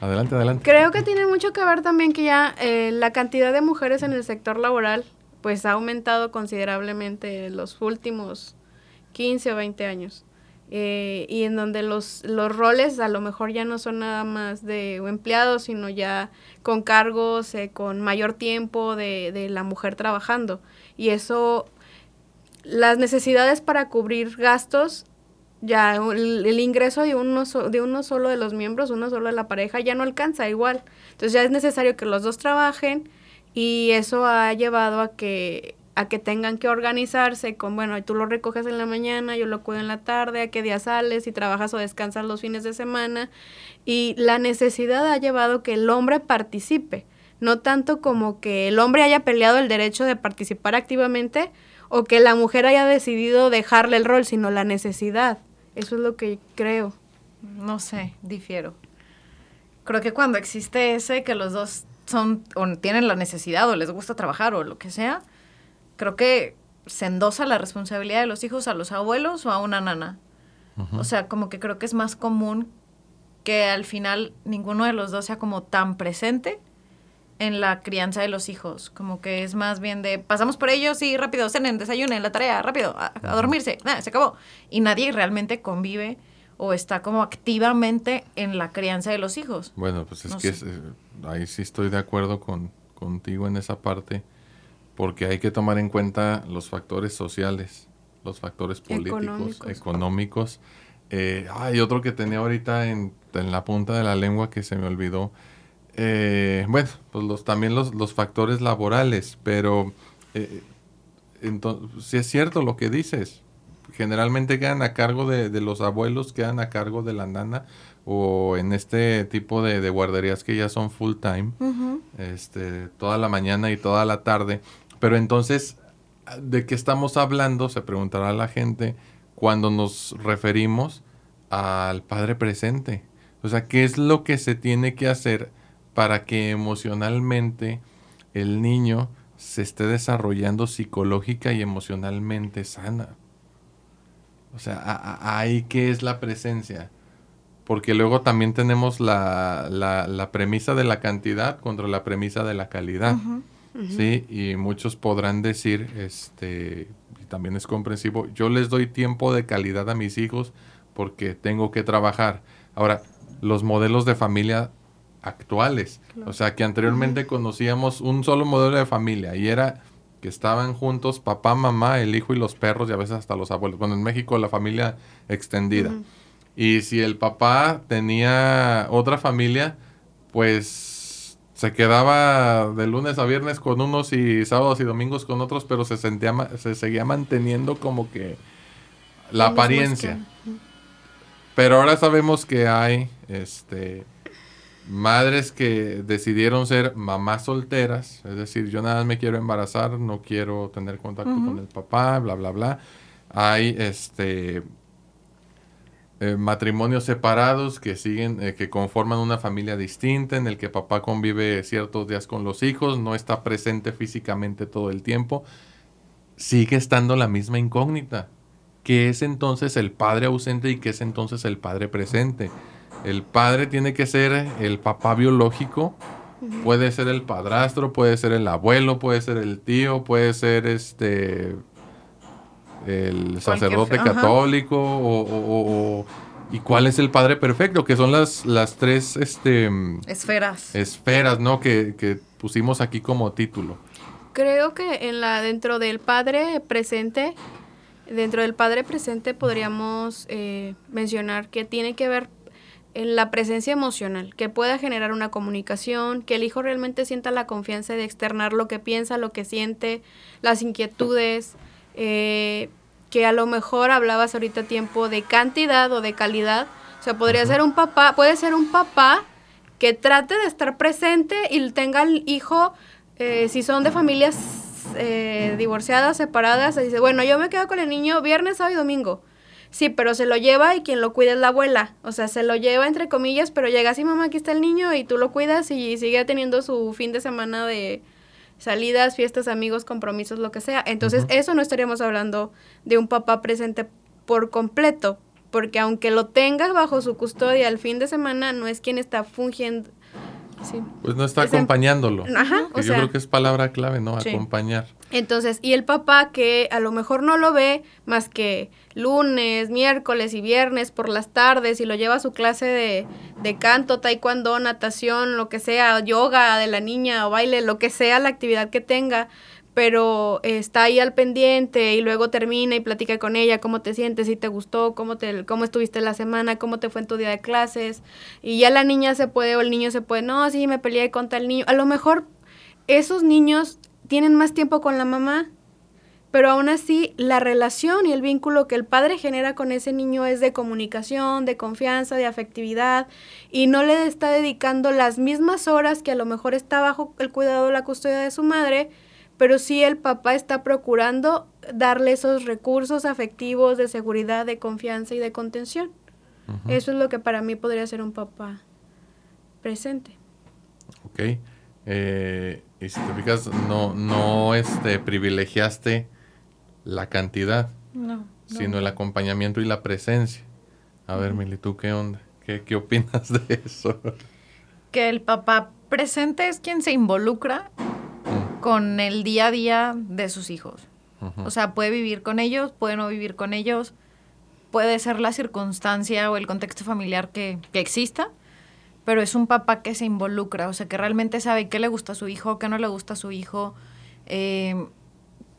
Adelante, adelante. Creo que tiene mucho que ver también que ya eh, la cantidad de mujeres en el sector laboral pues ha aumentado considerablemente en los últimos 15 o 20 años. Eh, y en donde los, los roles a lo mejor ya no son nada más de empleados, sino ya con cargos, eh, con mayor tiempo de, de la mujer trabajando. Y eso, las necesidades para cubrir gastos ya el, ingreso de uno, de uno solo de los miembros, uno solo de la pareja, ya no alcanza igual. Entonces ya es necesario que los dos trabajen y eso ha llevado a que a que tengan que organizarse con, bueno, tú lo recoges en la mañana, yo lo cuido en la tarde, a qué día sales, si trabajas o descansas los fines de semana. Y la necesidad ha llevado que el hombre participe, no tanto como que el hombre haya peleado el derecho de participar activamente o que la mujer haya decidido dejarle el rol, sino la necesidad. Eso es lo que creo. no sé, difiero. Creo que cuando existe ese, que los dos son, o tienen la necesidad, o les gusta trabajar, o lo que sea, creo que se endosa la responsabilidad de los hijos a los abuelos o a una nana. O sea, como que creo que es más común que al final ninguno de los dos sea como tan presente en la crianza de los hijos. Como que es más bien de pasamos por ellos y rápido, cenen, desayunen, la tarea, rápido, a, dormirse, nada, se acabó. Y nadie realmente convive o está como activamente en la crianza de los hijos. Bueno, pues es que eh, ahí sí estoy de acuerdo con, contigo en esa parte, porque hay que tomar en cuenta los factores sociales los factores políticos, económicos. Eh, hay otro que tenía ahorita en, la punta de la lengua que se me olvidó. Eh, bueno, pues los, también los, los factores laborales, pero eh, entonces, si es cierto lo que dices. Generalmente quedan a cargo de, los abuelos, quedan a cargo de la nana o en este tipo de, guarderías que ya son full time, este, toda la mañana y toda la tarde. Pero entonces ¿de qué estamos hablando? Se preguntará la gente cuando nos referimos al Padre presente. O sea, ¿qué es lo que se tiene que hacer para que emocionalmente el niño se esté desarrollando psicológica y emocionalmente sana? O sea, ahí qué es la presencia. Porque luego también tenemos la, la, premisa de la cantidad contra la premisa de la calidad. Sí, y muchos podrán decir, este, y también es comprensivo, yo les doy tiempo de calidad a mis hijos porque tengo que trabajar. Ahora, los modelos de familia actuales, o sea, que anteriormente conocíamos un solo modelo de familia y era que estaban juntos papá, mamá, el hijo y los perros y a veces hasta los abuelos. Bueno, en México la familia extendida. Y si el papá tenía otra familia, pues se quedaba de lunes a viernes con unos y sábados y domingos con otros, pero se sentía se seguía manteniendo como que la apariencia. Pero ahora sabemos que hay este madres que decidieron ser mamás solteras, es decir, yo nada más me quiero embarazar, no quiero tener contacto con el papá, bla bla bla. Hay este eh, matrimonios separados que siguen, eh, que conforman una familia distinta, en el que papá convive ciertos días con los hijos, no está presente físicamente todo el tiempo, sigue estando la misma incógnita. ¿Qué es entonces el padre ausente y qué es entonces el padre presente? El padre tiene que ser el papá biológico, puede ser el padrastro, puede ser el abuelo, puede ser el tío, puede ser este el sacerdote católico o, y cuál es el padre perfecto, que son las, las tres este, esferas. Esferas, ¿no? Que, pusimos aquí como título. Creo que en la dentro del padre presente, dentro del padre presente podríamos eh, mencionar que tiene que ver la presencia emocional, que pueda generar una comunicación, que el hijo realmente sienta la confianza de externar lo que piensa, lo que siente, las inquietudes, eh, que a lo mejor hablabas ahorita tiempo de cantidad o de calidad. O sea, podría ser un papá, puede ser un papá que trate de estar presente y tenga el hijo, eh, si son de familias eh, divorciadas, separadas, dice, bueno, yo me quedo con el niño viernes, sábado y domingo. Sí, pero se lo lleva y quien lo cuida es la abuela. O sea, se lo lleva entre comillas, pero llega así, mamá, aquí está el niño y tú lo cuidas y sigue teniendo su fin de semana de, salidas, fiestas, amigos, compromisos, lo que sea. Entonces, eso no estaríamos hablando de un papá presente por completo, porque aunque lo tenga bajo su custodia el fin de semana, no es quien está fungiendo. Pues no está acompañándolo. Ajá. yo creo que es palabra clave, ¿no? Acompañar. Entonces, y el papá que a lo mejor no lo ve más que lunes, miércoles y viernes por las tardes y lo lleva a su clase de, de canto, taekwondo, natación, lo que sea, yoga de la niña o baile, lo que sea la actividad que tenga, pero está ahí al pendiente y luego termina y platica con ella cómo te sientes, si te gustó, cómo, te, cómo estuviste la semana, cómo te fue en tu día de clases. Y ya la niña se puede o el niño se puede, no, sí, me peleé contra el niño. A lo mejor esos niños tienen más tiempo con la mamá, pero aún así la relación y el vínculo que el padre genera con ese niño es de comunicación, de confianza, de afectividad, y no le está dedicando las mismas horas que a lo mejor está bajo el cuidado de la custodia de su madre, pero sí el papá está procurando darle esos recursos afectivos de seguridad, de confianza y de contención. Eso es lo que para mí podría ser un papá presente. Ok. Eh, y si te fijas, no, no este, privilegiaste la cantidad, sino el acompañamiento y la presencia. A ver, Mili, ¿tú qué onda? ¿Qué, ¿Qué opinas de eso? Que el papá presente es quien se involucra Mm. con el día a día de sus hijos. O sea, puede vivir con ellos, puede no vivir con ellos, puede ser la circunstancia o el contexto familiar que, que exista, pero es un papá que se involucra, o sea, que realmente sabe qué le gusta a su hijo, qué no le gusta a su hijo, eh,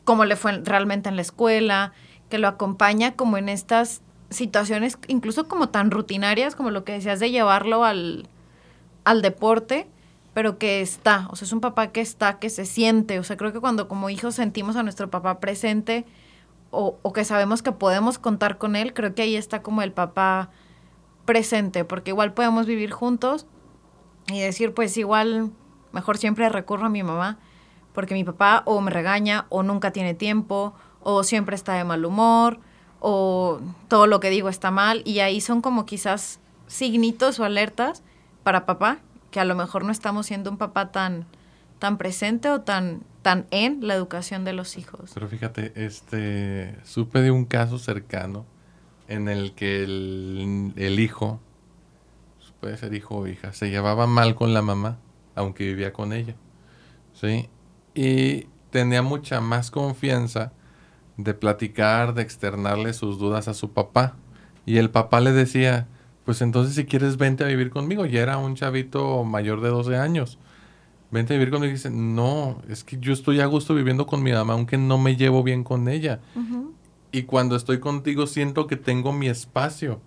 cómo le fue realmente en la escuela, que lo acompaña como en estas situaciones, incluso como tan rutinarias, como lo que decías de llevarlo al, al deporte, pero que está, o sea, es un papá que está, que se siente, o sea, creo que cuando como hijos sentimos a nuestro papá presente o, o que sabemos que podemos contar con él, creo que ahí está como el papá presente, porque igual podemos vivir juntos y decir, pues igual, mejor siempre recurro a mi mamá, porque mi papá o me regaña o nunca tiene tiempo o siempre está de mal humor o todo lo que digo está mal y ahí son como quizás signitos o alertas para papá que a lo mejor no estamos siendo un papá tan tan presente o tan tan en la educación de los hijos. Pero fíjate, este supe de un caso cercano en el que el, el hijo, puede ser hijo o hija, se llevaba mal con la mamá, aunque vivía con ella. ¿Sí? Y tenía mucha más confianza de platicar, de externarle sus dudas a su papá. Y el papá le decía, pues entonces si quieres vente a vivir conmigo. Ya era un chavito mayor de 12 años. Vente a vivir conmigo y dice, no, es que yo estoy a gusto viviendo con mi mamá, aunque no me llevo bien con ella. Y cuando estoy contigo siento que tengo mi espacio,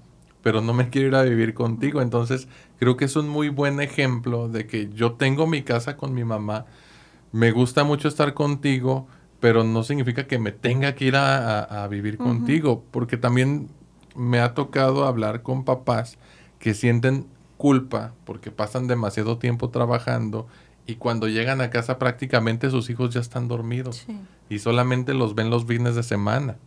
pero no me quiero ir a vivir contigo. Entonces creo que es un muy buen ejemplo de que yo tengo mi casa con mi mamá, me gusta mucho estar contigo, pero no significa que me tenga que ir a, a- a vivir contigo, porque también me ha tocado hablar con papás que sienten culpa porque pasan demasiado tiempo trabajando y cuando llegan a casa prácticamente sus hijos ya están dormidos Sí. y solamente los ven los fines de semana.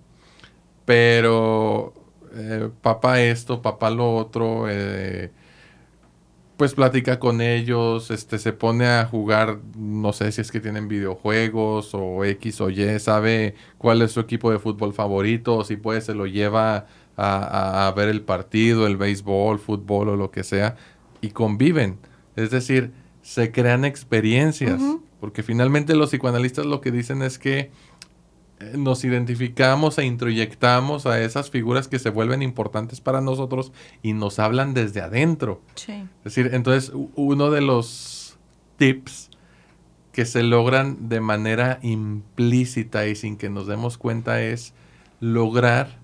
Pero eh, papá esto, papá lo otro, eh, pues platica con ellos, este, se pone a jugar, no sé si es que tienen videojuegos o X o Y, sabe cuál es su equipo de fútbol favorito, o si puede se lo lleva a, a- a ver el partido, el béisbol, fútbol o lo que sea, y conviven. Es decir, se crean experiencias, porque finalmente los psicoanalistas lo que dicen es que nos identificamos e introyectamos a esas figuras que se vuelven importantes para nosotros y nos hablan desde adentro. Sí. Es decir, entonces uno de los tips que se logran de manera implícita y sin que nos demos cuenta es lograr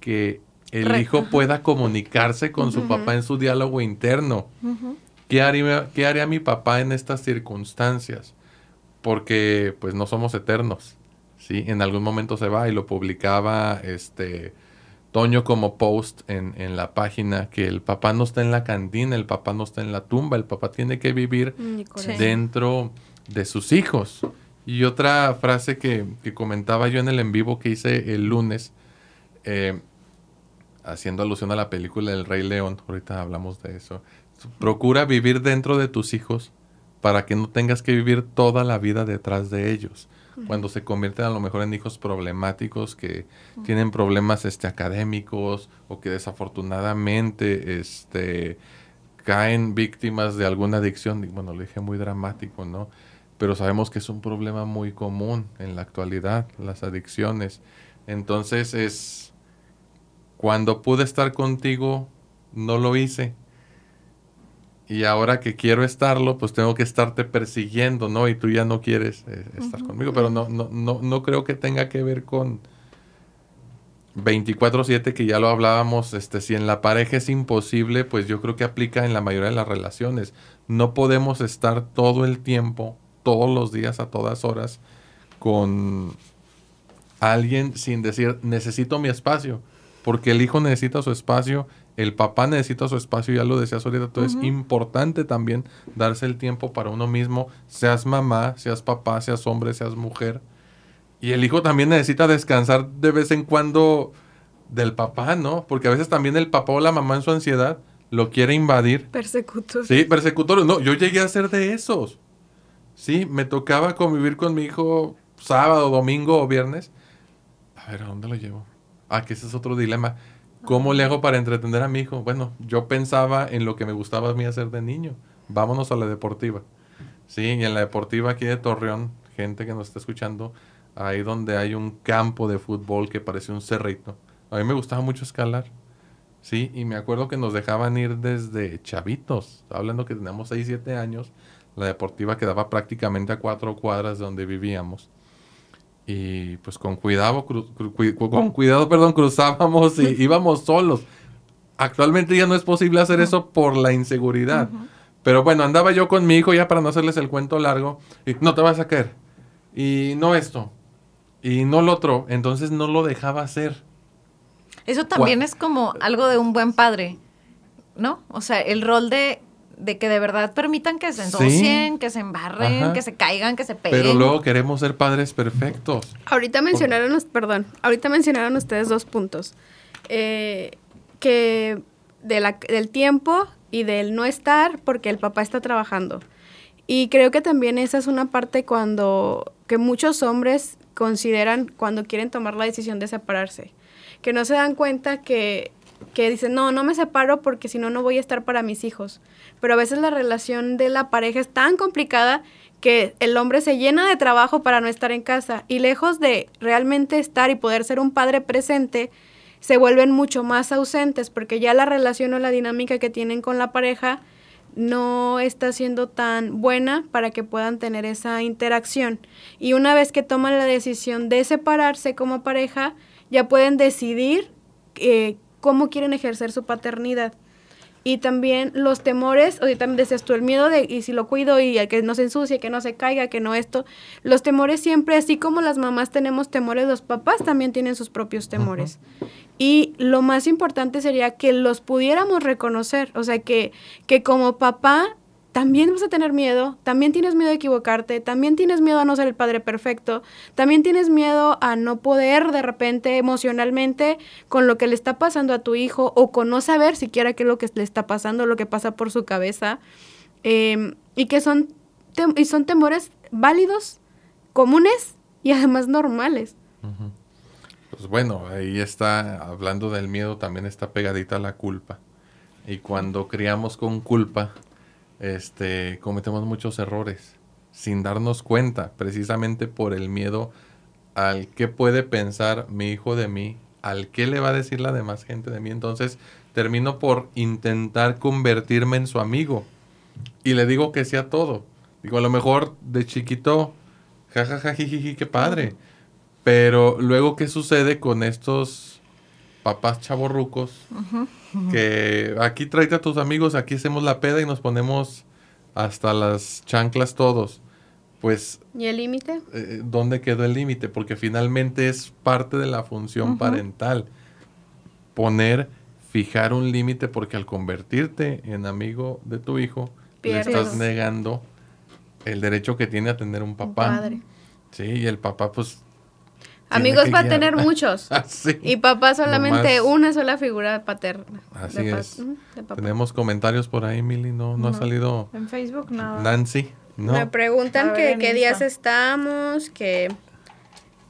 que el Re- hijo pueda comunicarse con su papá en su diálogo interno. ¿Qué haría, ¿Qué haría mi papá en estas circunstancias? Porque pues no somos eternos. ¿Sí? En algún momento se va y lo publicaba este Toño como post en, en la página que el papá no está en la cantina, el papá no está en la tumba, el papá tiene que vivir corazón. dentro de sus hijos. Y otra frase que, que comentaba yo en el en vivo que hice el lunes, eh, haciendo alusión a la película El Rey León, ahorita hablamos de eso, procura vivir dentro de tus hijos para que no tengas que vivir toda la vida detrás de ellos. Cuando se convierten a lo mejor en hijos problemáticos que tienen problemas este, académicos o que desafortunadamente este, caen víctimas de alguna adicción. Bueno, lo dije muy dramático, ¿no? Pero sabemos que es un problema muy común en la actualidad, las adicciones. Entonces es, cuando pude estar contigo, no lo hice. Y ahora que quiero estarlo, pues tengo que estarte persiguiendo, ¿no? Y tú ya no quieres eh, estar conmigo. Pero no, no, no, no creo que tenga que ver con 24-7, que ya lo hablábamos. Este, si en la pareja es imposible, pues yo creo que aplica en la mayoría de las relaciones. No podemos estar todo el tiempo, todos los días, a todas horas, con alguien sin decir, necesito mi espacio. Porque el hijo necesita su espacio, el papá necesita su espacio, ya lo decías ahorita, entonces es importante también darse el tiempo para uno mismo, seas mamá, seas papá, seas hombre, seas mujer. Y el hijo también necesita descansar de vez en cuando del papá, ¿no? Porque a veces también el papá o la mamá en su ansiedad lo quiere invadir. Persecutor. Sí, persecutor. No, yo llegué a ser de esos. Sí, me tocaba convivir con mi hijo sábado, domingo o viernes. A ver, ¿a dónde lo llevo? Ah, que ese es otro dilema. ¿Cómo le hago para entretener a mi hijo? Bueno, yo pensaba en lo que me gustaba a mí hacer de niño. Vámonos a la deportiva. Sí, y en la deportiva aquí de Torreón, gente que nos está escuchando, ahí donde hay un campo de fútbol que parece un cerrito. A mí me gustaba mucho escalar. Sí, y me acuerdo que nos dejaban ir desde chavitos, hablando que teníamos 6, 7 años. La deportiva quedaba prácticamente a cuatro cuadras de donde vivíamos. Y pues con cuidado, con cuidado, perdón, cruzábamos y [LAUGHS] íbamos solos. Actualmente ya no es posible hacer eso por la inseguridad. Pero bueno, andaba yo con mi hijo ya para no hacerles el cuento largo. Y no te vas a caer. Y no esto. Y no lo otro. Entonces no lo dejaba hacer. Eso también es como algo de un buen padre. ¿No? O sea, el rol de, de que de verdad permitan que se ensucien, que se embarren, que se caigan, que se peguen. Pero luego queremos ser padres perfectos. Ahorita mencionaron, perdón, ahorita mencionaron ustedes dos puntos. Eh, que de la, del tiempo y del no estar porque el papá está trabajando. Y creo que también esa es una parte cuando que muchos hombres consideran cuando quieren tomar la decisión de separarse, que no se dan cuenta que que dicen, no, no me separo porque si no, no voy a estar para mis hijos. Pero a veces la relación de la pareja es tan complicada que el hombre se llena de trabajo para no estar en casa y lejos de realmente estar y poder ser un padre presente, se vuelven mucho más ausentes porque ya la relación o la dinámica que tienen con la pareja no está siendo tan buena para que puedan tener esa interacción. Y una vez que toman la decisión de separarse como pareja, ya pueden decidir eh, cómo quieren ejercer su paternidad. Y también los temores, o también decías tú, el miedo de, y si lo cuido y que no se ensucie, que no se caiga, que no esto, los temores siempre, así como las mamás tenemos temores, los papás también tienen sus propios temores. Y lo más importante sería que los pudiéramos reconocer, o sea, que, que como papá también vas a tener miedo, también tienes miedo de equivocarte, también tienes miedo a no ser el padre perfecto, también tienes miedo a no poder de repente emocionalmente con lo que le está pasando a tu hijo o con no saber siquiera qué es lo que le está pasando, lo que pasa por su cabeza, em, y que son, y son temores válidos, comunes y además normales. Pues bueno, ahí está, hablando del miedo, también está pegadita la culpa. Y cuando criamos con culpa, este, cometemos muchos errores sin darnos cuenta, precisamente por el miedo al qué puede pensar mi hijo de mí, al qué le va a decir la demás gente de mí. Entonces termino por intentar convertirme en su amigo y le digo que sea todo. Digo, a lo mejor de chiquito, jajaja, qué padre. Pero luego, ¿qué sucede con estos papás chavorrucos? que aquí tráete a tus amigos, aquí hacemos la peda y nos ponemos hasta las chanclas todos. Pues... ¿Y el límite? Eh, ¿Dónde quedó el límite? Porque finalmente es parte de la función parental. Poner, fijar un límite porque al convertirte en amigo de tu hijo, le estás negando el derecho que tiene a tener un papá. Sí, y el papá pues Amigos va a tener muchos. [LAUGHS] Ah, y papá solamente una sola figura paterna. Así es. Tenemos comentarios por ahí, Mili. No, no, ha salido. En Facebook nada. Nancy. ¿no? Me preguntan que qué días estamos, que,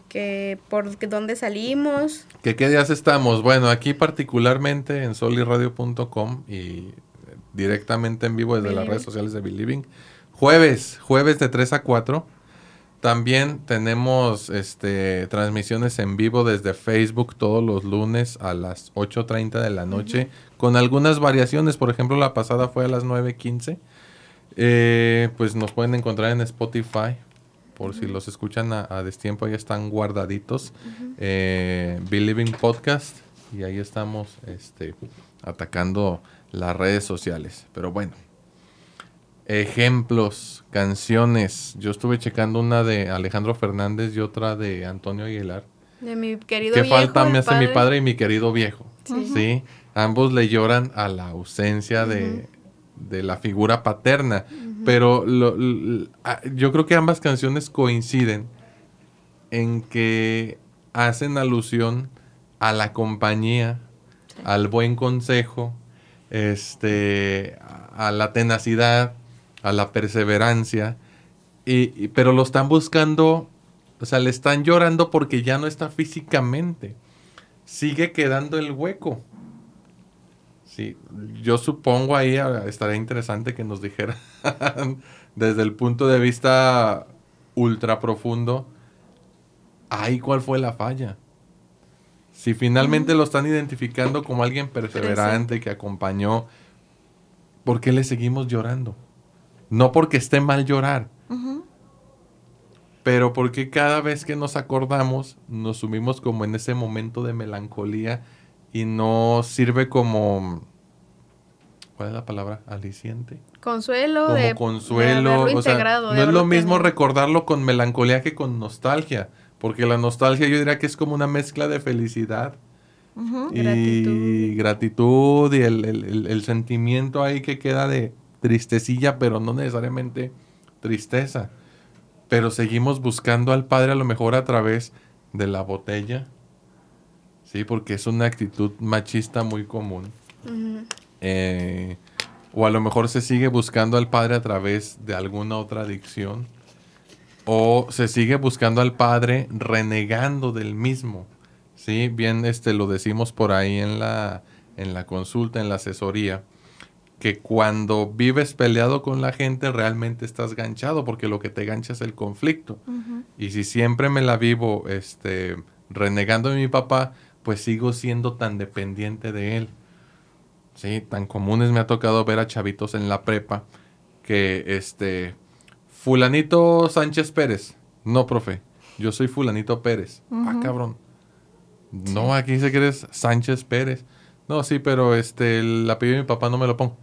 que por dónde salimos. Que qué días estamos. Bueno, aquí particularmente en soliradio.com y directamente en vivo desde las redes sociales de Believing. Jueves, jueves de 3 a 4 también tenemos este, transmisiones en vivo desde Facebook todos los lunes a las 8.30 de la noche, con algunas variaciones. Por ejemplo, la pasada fue a las 9.15. Eh, pues nos pueden encontrar en Spotify. Por si los escuchan a, destiempo, ahí están guardaditos. Eh, Believing Podcast. Y ahí estamos este, atacando las redes sociales. Pero bueno, ejemplos, canciones. Yo estuve checando una de Alejandro Fernández y otra de Antonio Aguilar. De mi querido ¿Qué viejo. ¿Qué falta me hace mi padre y mi querido viejo? Sí. Ambos le lloran a la ausencia de, la figura paterna. Pero yo creo que ambas canciones coinciden en que hacen alusión a la compañía, al buen consejo, este, a la tenacidad, a la perseverancia, y, pero lo están buscando, o sea, le están llorando porque ya no está físicamente. Sigue quedando el hueco. Sí, yo supongo ahí ah, estaría interesante que nos dijeran [LAUGHS] desde el punto de vista ultra profundo, ahí cuál fue la falla. Si finalmente lo están identificando como alguien perseverante que acompañó, ¿por qué le seguimos llorando? No porque esté mal llorar, pero porque cada vez que nos acordamos nos sumimos como en ese momento de melancolía y no sirve como ¿cuál es la palabra? aliciente. Consuelo como de consuelo, o sea, no es lo mismo recordarlo con melancolía que con nostalgia, porque la nostalgia yo diría que es como una mezcla de felicidad y gratitud, y el, sentimiento ahí que queda de tristecilla, pero no necesariamente tristeza. Pero seguimos buscando al Padre a lo mejor a través de la botella, ¿sí? Porque es una actitud machista muy común. Eh, o a lo mejor se sigue buscando al Padre a través de alguna otra adicción. O se sigue buscando al Padre renegando del mismo. ¿Sí? Bien, este, lo decimos por ahí en la, en la consulta, en la asesoría, que cuando vives peleado con la gente realmente estás ganchado, porque lo que te gancha es el conflicto. Y si siempre me la vivo este, renegando de mi papá, pues sigo siendo tan dependiente de él. Sí, tan comunes me ha tocado ver a chavitos en la prepa que este fulanito Sánchez Pérez. No, profe, yo soy fulanito Pérez. Ah, cabrón. No, aquí dice que eres Sánchez Pérez. No, sí, pero este el apellido de mi papá no me lo pongo.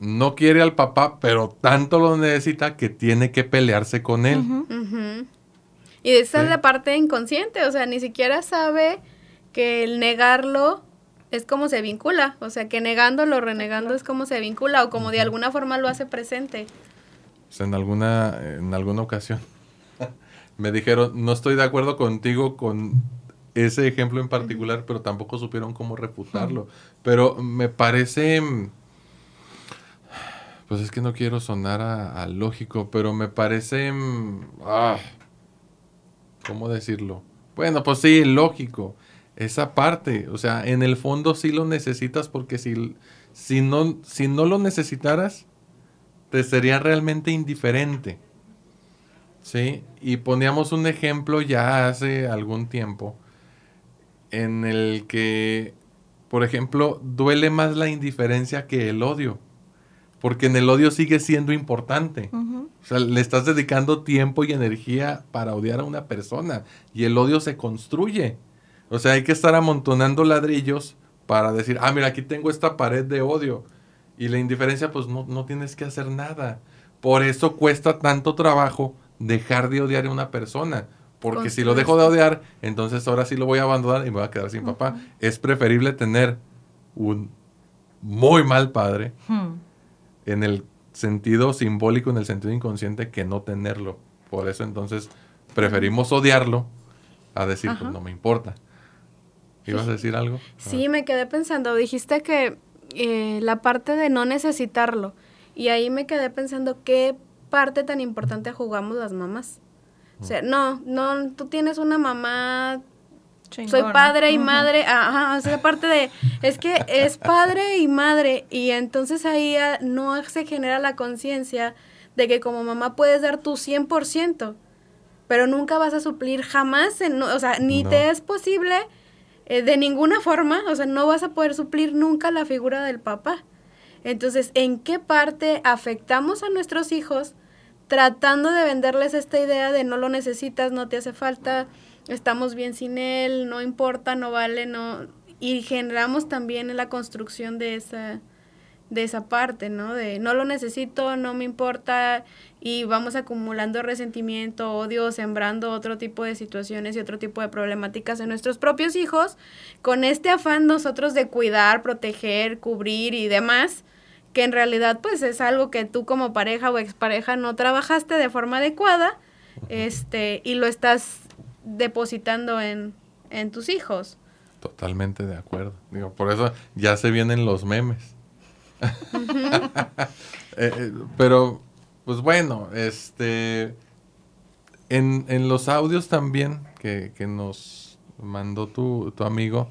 No quiere al papá, pero tanto lo necesita que tiene que pelearse con él. Y esa es la parte inconsciente, o sea, ni siquiera sabe que el negarlo es como se vincula, o sea, que negándolo, renegando es como se vincula o como de alguna forma lo hace presente. en alguna, en alguna ocasión [LAUGHS] me dijeron, no estoy de acuerdo contigo con ese ejemplo en particular, pero tampoco supieron cómo refutarlo. Pero me parece, pues es que no quiero sonar a, lógico, pero me parece, ah, ¿cómo decirlo? Bueno, pues sí, lógico esa parte. O sea, en el fondo sí lo necesitas porque si, si, no, si no lo necesitaras, te sería realmente indiferente. ¿Sí? Y poníamos un ejemplo ya hace algún tiempo en el que, por ejemplo, duele más la indiferencia que el odio. Porque en el odio sigue siendo importante. O sea, le estás dedicando tiempo y energía para odiar a una persona. Y el odio se construye. O sea, hay que estar amontonando ladrillos para decir, ah, mira, aquí tengo esta pared de odio. Y la indiferencia, pues no, no tienes que hacer nada. Por eso cuesta tanto trabajo dejar de odiar a una persona. Porque si lo dejo de odiar, entonces ahora sí lo voy a abandonar y me voy a quedar sin papá. Es preferible tener un muy mal padre hmm. En el sentido simbólico, en el sentido inconsciente, que no tenerlo. Por eso entonces preferimos odiarlo a decir, pues no me importa. ¿Ibas a decir algo? Sí, me quedé pensando, dijiste que eh, la parte de no necesitarlo, y ahí me quedé pensando qué parte tan importante jugamos las mamás. O sea, no, no, tú tienes una mamá soy padre y madre, ajá, o sea, parte de, es que es padre y madre, y entonces ahí ah, no se genera la conciencia de que como mamá puedes dar tu 100%, pero nunca vas a suplir jamás, en, o sea, ni te es posible eh, de ninguna forma, o sea, no vas a poder suplir nunca la figura del papá. Entonces, ¿en qué parte afectamos a nuestros hijos tratando de venderles esta idea de no lo necesitas, no te hace falta, estamos bien sin él, no importa, no vale, no... Y generamos también la construcción de esa, de esa parte, ¿no? De no lo necesito, no me importa y vamos acumulando resentimiento, odio, sembrando otro tipo de situaciones y otro tipo de problemáticas en nuestros propios hijos, con este afán nosotros de cuidar, proteger, cubrir y demás, que en realidad pues es algo que tú como pareja o expareja no trabajaste de forma adecuada, este, y lo estás depositando en, en tus hijos. Totalmente de acuerdo. Digo, por eso ya se vienen los memes. [LAUGHS] Eh, eh, pero, pues bueno, este. En, en los audios también que, que nos mandó tu, tu amigo,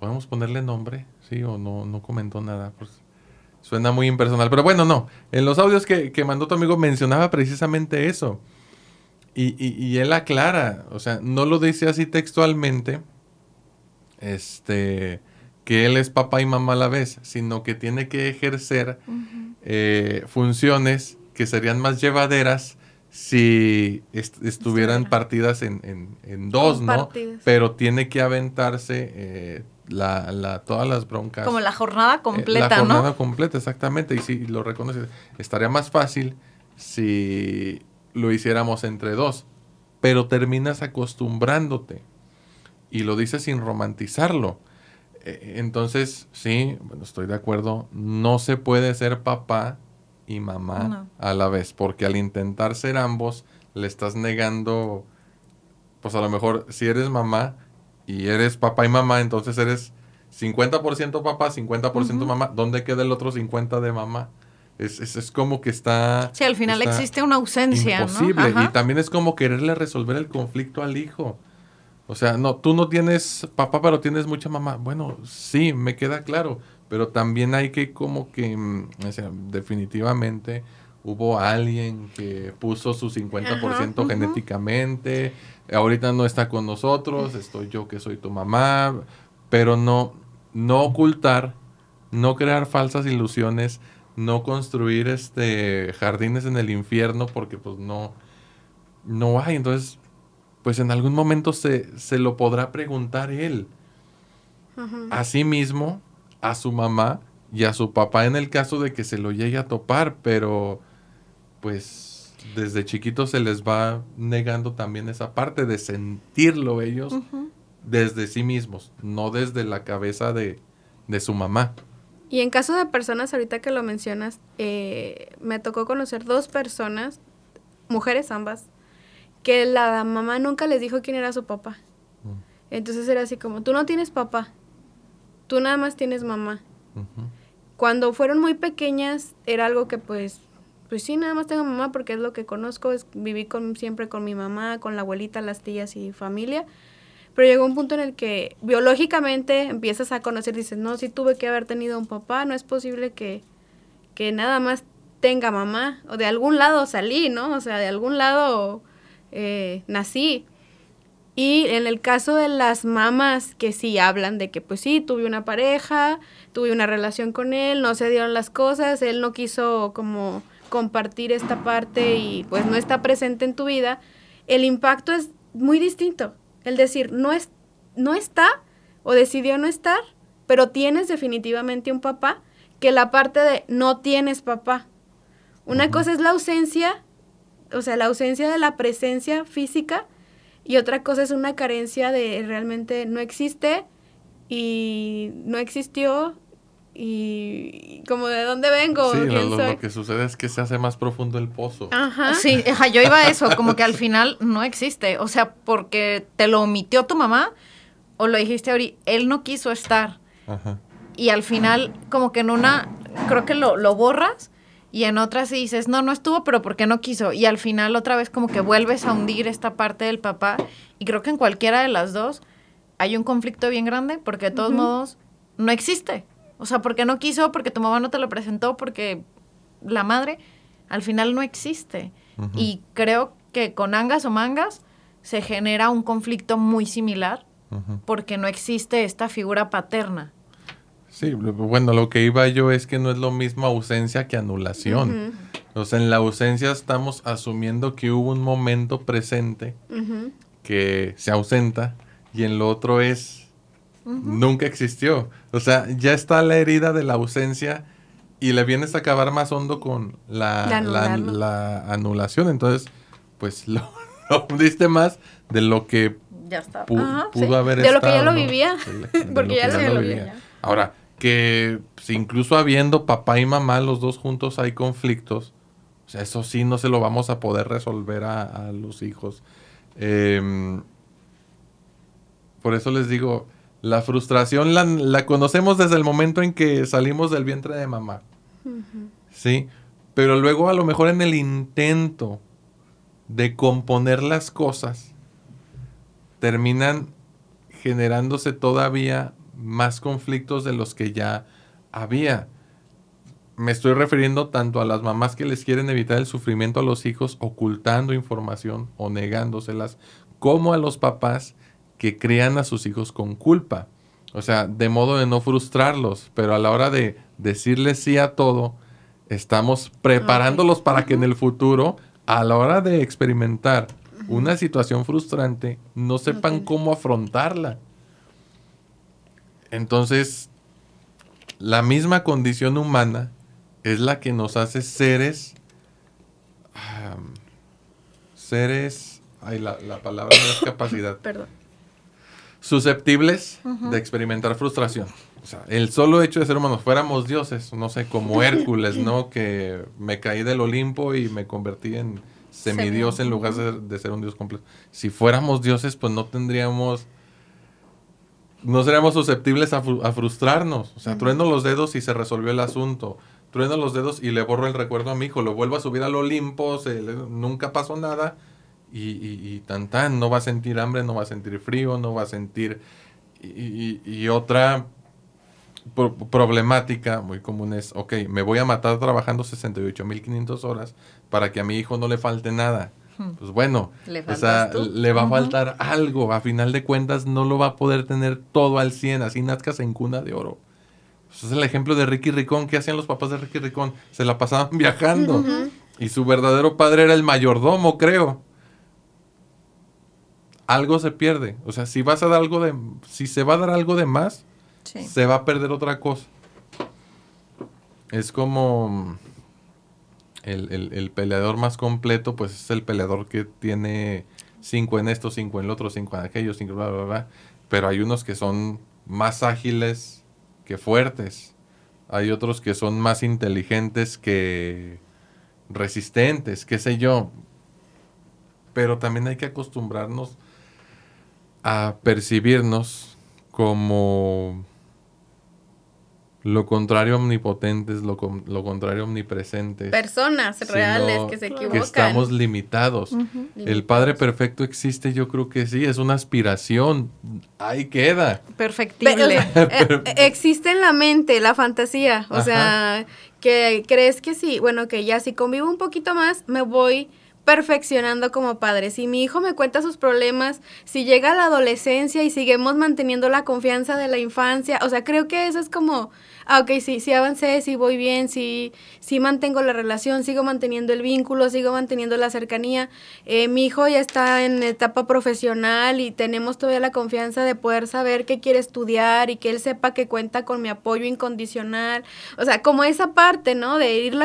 ¿podemos ponerle nombre? Sí, o no, no comentó nada. Pues suena muy impersonal. Pero bueno, no. En los audios que, que mandó tu amigo mencionaba precisamente eso. Y, y, y él aclara, o sea, no lo dice así textualmente, este, que él es papá y mamá a la vez, sino que tiene que ejercer eh, funciones que serían más llevaderas si est- estuvieran Estuviera. partidas en, en- en dos, ¿no? Pero tiene que aventarse eh, la, la- todas las broncas. Como la jornada Eh, completa, La jornada ¿no? completa, exactamente. Y si lo reconoces, estaría más fácil si lo hiciéramos entre dos. Pero terminas acostumbrándote. Y lo dices sin romantizarlo. Eh, Entonces, sí, bueno, estoy de acuerdo. No se puede ser papá y mamá No. a la vez. Porque al intentar ser ambos, le estás negando. Pues a lo mejor, si eres mamá y eres papá y mamá, entonces eres 50% papá, 50% mamá. ¿Dónde queda el otro 50% de mamá? Es, es, es como que está... Sí, al final existe una ausencia, imposible. ¿no? Y Ajá. también es como quererle resolver el conflicto al hijo. O sea, no, tú no tienes papá, pero tienes mucha mamá. Bueno, sí, me queda claro. Pero también hay que como que, mm, o sea, definitivamente hubo alguien que puso su 50% ujú. genéticamente. Ahorita no está con nosotros, estoy yo que soy tu mamá. Pero no, no ocultar, no crear falsas ilusiones, no construir este jardines en el infierno porque pues no, no hay. Entonces, pues en algún momento se, se lo podrá preguntar él. A sí mismo, a su mamá y a su papá en el caso de que se lo llegue a topar, pero pues desde chiquitos se les va negando también esa parte de sentirlo ellos desde sí mismos, no desde la cabeza de, de su mamá. Y en caso de personas, ahorita que lo mencionas, eh, me tocó conocer dos personas, mujeres ambas, que la mamá nunca les dijo quién era su papá. Mm. Entonces era así como, tú no tienes papá, tú nada más tienes mamá. Cuando fueron muy pequeñas era algo que pues, pues sí, nada más tengo mamá porque es lo que conozco, es, viví con, siempre con mi mamá, con la abuelita, las tías y familia. Pero llegó un punto en el que biológicamente empiezas a conocer, dices, no, sí tuve que haber tenido un papá, no es posible que, que nada más tenga mamá, o de algún lado salí, ¿no? O sea, de algún lado eh, nací. Y en el caso de las mamás que sí hablan de que pues sí, tuve una pareja, tuve una relación con él, no se dieron las cosas, él no quiso como compartir esta parte y pues no está presente en tu vida, el impacto es muy distinto. El decir, no, es, no está o decidió no estar, pero tienes definitivamente un papá, que la parte de no tienes papá. Una cosa es la ausencia, o sea, la ausencia de la presencia física, y otra cosa es una carencia de realmente no existe y no existió y como de dónde vengo, Sí, lo, quién lo- soy. lo que sucede es que se hace más profundo el pozo. Ajá. Sí, ajá, yo iba a eso, como que al final no existe. O sea, porque te lo omitió tu mamá o lo dijiste ahorita, él no quiso estar. Ajá. Y al final, como que en una, creo que lo, lo borras y en otra sí dices, no, no estuvo, pero ¿por qué no quiso? Y al final otra vez como que vuelves a hundir esta parte del papá. Y creo que en cualquiera de las dos hay un conflicto bien grande porque de todos modos no existe. O sea, porque no quiso, porque tu mamá no te lo presentó, porque la madre al final no existe. Y creo que con angas o mangas se genera un conflicto muy similar porque no existe esta figura paterna. Sí, bueno, lo que iba yo es que no es lo mismo ausencia que anulación. O sea, en la ausencia estamos asumiendo que hubo un momento presente que se ausenta y en lo otro es nunca existió. O sea, ya está la herida de la ausencia y le vienes a acabar más hondo con la, anulación. Entonces, pues [LAUGHS] lo, lo diste más de lo que Ya está. pu- Ajá, pudo sí. haber De lo que ya estado, lo vivía, [LAUGHS] porque lo ya se lo vivía. vivía. Ahora, que pues, incluso habiendo papá y mamá, los dos juntos hay conflictos, o sea, eso sí no se lo vamos a poder resolver a, a los hijos. Em, por eso les digo, la frustración la, la conocemos desde el momento en que salimos del vientre de mamá. ¿Sí? Pero luego a lo mejor en el intento de componer las cosas, terminan generándose todavía más conflictos de los que ya había. Me estoy refiriendo tanto a las mamás que les quieren evitar el sufrimiento a los hijos ocultando información o negándoselas, como a los papás que crían a sus hijos con culpa. O sea, de modo de no frustrarlos, pero a la hora de decirles sí a todo, estamos preparándolos para que en el futuro, a la hora de experimentar una situación frustrante, no sepan cómo afrontarla. Entonces, la misma condición humana es la que nos hace seres, seres, ay, la, la palabra no es [COUGHS] capacidad. Perdón. Susceptibles de experimentar frustración. O sea, el solo hecho de ser humanos, fuéramos dioses, no sé, como Hércules, ¿no? Que me caí del Olimpo y me convertí en semidios en lugar de, ser un dios completo. Si fuéramos dioses, pues no tendríamos, no seríamos susceptibles a, frustrarnos. O sea, trueno los dedos y se resolvió el asunto. Trueno los dedos y le borro el recuerdo a mi hijo, lo vuelvo a subir al Olimpo, se, nunca pasó nada y, y, tan tan, no va a sentir hambre, no va a sentir frío, no va a sentir... y otra problemática muy común es, ok, me voy a matar trabajando 68.500 horas para que a mi hijo no le falte nada. Hmm. Pues bueno, ¿Le, o sea, le va a faltar algo. A final de cuentas no lo va a poder tener todo al 100, así nazcas en cuna de oro. Ese es el ejemplo de Ricky Ricón. ¿Qué hacían los papás de Ricky Ricón? Se la pasaban [LAUGHS] viajando. Y su verdadero padre era el mayordomo, creo. Algo se pierde. O sea, si vas a dar algo de... Si se va a dar algo de más, se va a perder otra cosa. Es como el, peleador más completo, pues es el peleador que tiene cinco en esto, cinco en el otro, cinco en aquello, cinco, bla, bla, bla. Pero hay unos que son más ágiles que fuertes. Hay otros que son más inteligentes que resistentes, qué sé yo. Pero también hay que acostumbrarnos a percibirnos como lo contrario omnipotente es lo, lo contrario omnipresente. Personas reales que se equivocan. Que estamos limitados. El Padre Perfecto existe, yo creo que sí, es una aspiración. Ahí queda. Perfectible. [LAUGHS] Eh, existe en la mente la fantasía. O sea, que crees que sí. Bueno, que ya si convivo un poquito más, me voy perfeccionando como padre. Si mi hijo me cuenta sus problemas, si llega a la adolescencia y seguimos manteniendo la confianza de la infancia, o sea, creo que eso es como ah, ok, sí, sí avancé, sí voy bien, sí, sí mantengo la relación, sigo manteniendo el vínculo, sigo manteniendo la cercanía. Eh, mi hijo ya está en etapa profesional y tenemos todavía la confianza de poder saber qué quiere estudiar y que él sepa que cuenta con mi apoyo incondicional. O sea, como esa parte, ¿no? De ir,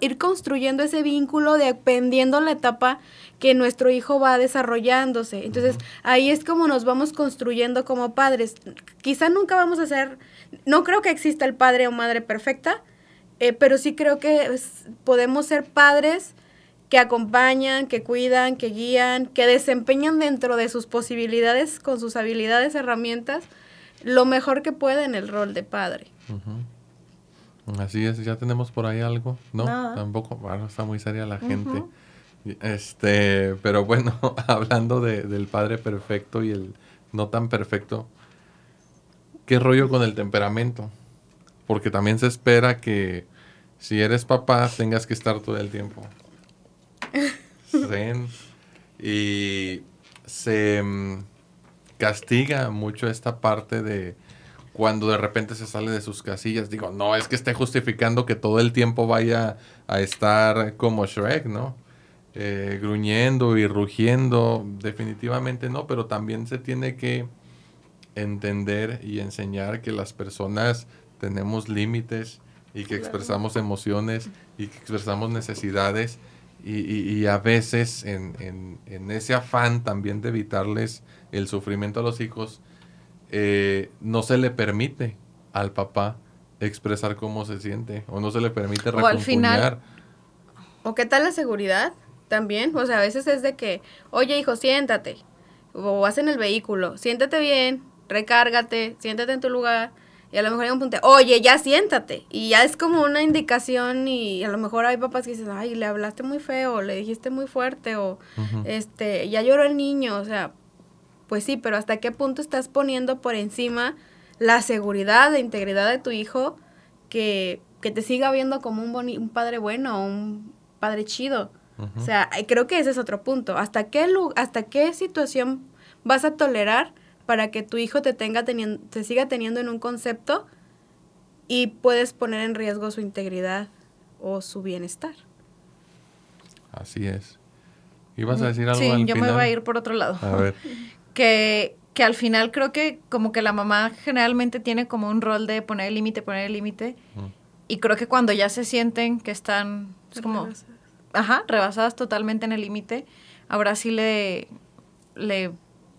ir construyendo ese vínculo dependiendo la etapa que nuestro hijo va desarrollándose. Entonces, ahí es como nos vamos construyendo como padres. Quizá nunca vamos a ser no creo que exista el padre o madre perfecta, eh, pero sí creo que podemos ser padres que acompañan, que cuidan, que guían, que desempeñan dentro de sus posibilidades, con sus habilidades, herramientas, lo mejor que pueden el rol de padre. Así es, ya tenemos por ahí algo, ¿no? Tampoco, bueno, está muy seria la gente. Este, pero bueno, [LAUGHS] hablando del padre perfecto y el no tan perfecto, ¿Qué rollo con el temperamento? Porque también se espera que si eres papá tengas que estar todo el tiempo. [LAUGHS] Zen. Y se mm, castiga mucho esta parte de cuando de repente se sale de sus casillas. Digo, no es que esté justificando que todo el tiempo vaya a estar como Shrek, ¿no? Eh, gruñendo y rugiendo. Definitivamente no, pero también se tiene que entender y enseñar que las personas tenemos límites y que expresamos emociones y que expresamos necesidades y, a veces en, ese afán también de evitarles el sufrimiento a los hijos, eh, no se le permite al papá expresar cómo se siente o no se le permite o al final o qué tal la seguridad también o sea a veces es de que oye hijo siéntate o vas en el vehículo, siéntate bien, recárgate, siéntate en tu lugar. Y a lo mejor hay un punto, oye, ya siéntate. Y ya es como una indicación y a lo mejor hay papás que dicen, ay, le hablaste muy feo, le dijiste muy fuerte o este, ya lloró el niño. O sea, pues sí, pero ¿hasta qué punto estás poniendo por encima la seguridad, la integridad de tu hijo que, que te siga viendo como un, un padre bueno, un padre chido? O sea, creo que ese es otro punto. ¿Hasta qué, hasta qué situación vas a tolerar para que tu hijo te, tenga teniendo, te siga teniendo en un concepto y puedes poner en riesgo su integridad o su bienestar? Así es. ¿Ibas a decir algo sí, yo me voy a ir por otro lado. A ver. [LAUGHS] que, que al final creo que como que la mamá generalmente tiene como un rol de poner el límite, poner el límite. Y creo que cuando ya se sienten que están es como ajá, rebasadas totalmente en el límite, ahora sí le, le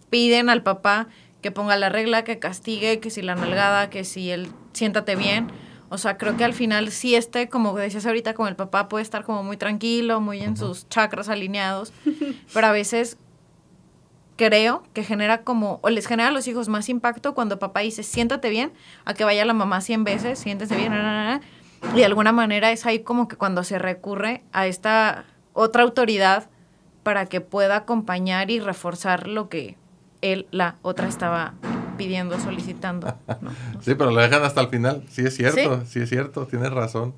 piden al papá que ponga la regla, que castigue, que si la nalgada, que si él siéntate bien. O sea, creo que al final sí este, como decías ahorita, como el papá puede estar como muy tranquilo, muy en sus chakras alineados, [LAUGHS] pero a veces creo que genera como, o les genera a los hijos más impacto cuando papá dice, siéntate bien, a que vaya la mamá 100 veces, siéntese bien, y de alguna manera es ahí como que cuando se recurre a esta otra autoridad para que pueda acompañar y reforzar lo que él, la otra estaba pidiendo, solicitando. [LAUGHS] Sí, pero lo dejan hasta el final. Sí es cierto, ¿Sí? es cierto, tienes razón.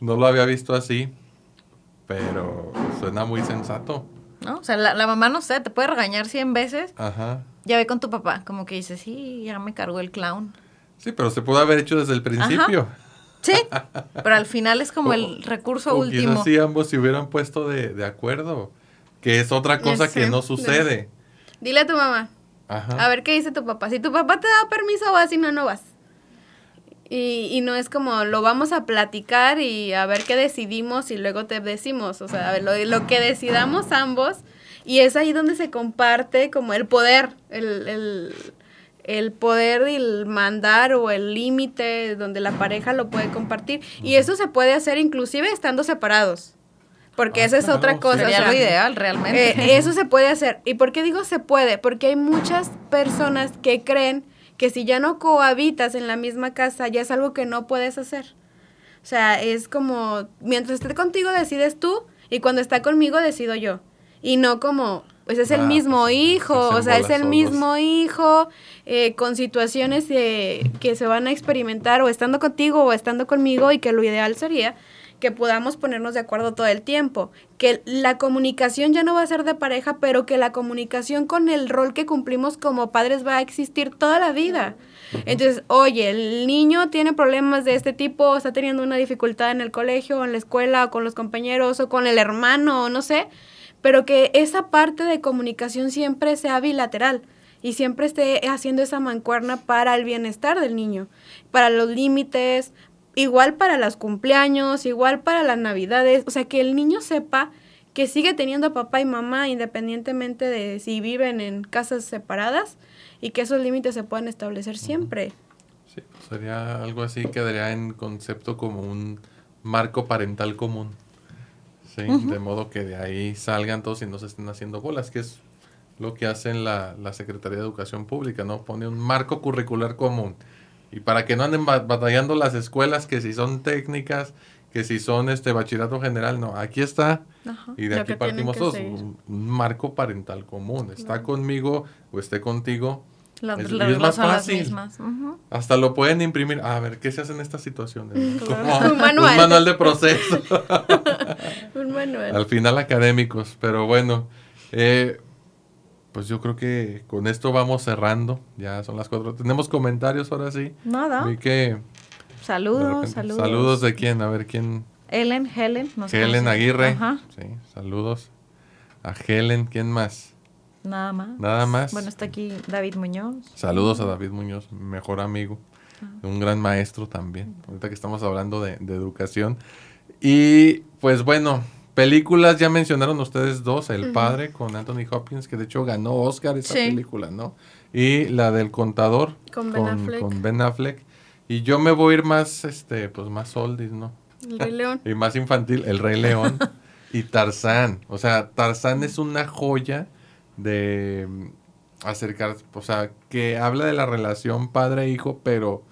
No lo había visto así, pero suena muy sensato. ¿No? O sea, la, mamá, no sé, te puede regañar cien veces. Ajá. Ya ve con tu papá, como que dice, sí, ya me cargó el clown. Sí, pero se pudo haber hecho desde el principio. Sí, [LAUGHS] pero al final es como el recurso o último. Quizás si ambos se hubieran puesto de, acuerdo, que es otra cosa que no sucede. Dile a tu mamá. A ver qué dice tu papá. Si tu papá te da permiso, vas, si no, no vas. Y, y, no es como lo vamos a platicar y a ver qué decidimos y luego te decimos. O sea, a ver, lo, lo que decidamos ambos. Y es ahí donde se comparte como el poder, el, el el poder el mandar o el límite donde la pareja lo puede compartir. Y eso se puede hacer inclusive estando separados. Porque ah, esa es otra cosa. Sería lo ideal, realmente. Eh, eso se puede hacer. ¿Y por qué digo se puede? Porque hay muchas personas que creen que si ya no cohabitas en la misma casa, ya es algo que no puedes hacer. O sea, es como, mientras esté contigo decides tú y cuando está conmigo decido yo. Y no como, pues es el ah, mismo pues, hijo, o sea, es el mismo hijo, eh, con situaciones que se van a experimentar o estando contigo o estando conmigo y que lo ideal sería que podamos ponernos de acuerdo todo el tiempo, que la comunicación ya no va a ser de pareja, pero que la comunicación con el rol que cumplimos como padres va a existir toda la vida. Entonces, oye, el niño tiene problemas de este tipo, está teniendo una dificultad en el colegio, o en la escuela, o con los compañeros, o con el hermano, o no sé pero que esa parte de comunicación siempre sea bilateral y siempre esté haciendo esa mancuerna para el bienestar del niño, para los límites, igual para los cumpleaños, igual para las navidades, o sea, que el niño sepa que sigue teniendo papá y mamá independientemente de si viven en casas separadas y que esos límites se puedan establecer siempre. Sí, sería algo así, quedaría en concepto como un marco parental común. Sí, de modo que de ahí salgan todos y no se estén haciendo bolas, que es lo que hace la, la Secretaría de Educación Pública, ¿no? Pone un marco curricular común. Y para que no anden batallando las escuelas, que si son técnicas, que si son este bachillerato general, no, aquí está. y de aquí partimos todos. Un, marco parental común. Está conmigo o esté contigo es, más fácil. Hasta lo pueden imprimir. A ver, ¿qué se hace en estas situaciones? [LAUGHS] un manual. Un manual de proceso. [LAUGHS] un manual. Al final académicos, pero bueno. Eh, pues yo creo que con esto vamos cerrando. Ya son las cuatro. ¿Tenemos comentarios ahora sí? Nada. que saludos, saludos. Saludos de quién, a ver quién. Helen, Helen. Helen Aguirre. Sí, saludos. A Helen, ¿quién más? Nada más. Nada más. Bueno, está aquí David Muñoz. Saludos a David Muñoz, mejor amigo, ah. un gran maestro también, ahorita que estamos hablando de, educación. Y pues bueno, películas ya mencionaron ustedes dos, El Padre con Anthony Hopkins, que de hecho ganó Oscar esa película, ¿no? Y la del contador con Ben, Affleck. con ben Affleck. Y yo me voy a ir más, este, pues más oldies, ¿no? El Rey León. [LAUGHS] y más infantil, El Rey León [LAUGHS] y Tarzán. O sea, Tarzán es una joya de, acercar, o sea, que habla de la relación padre-hijo, pero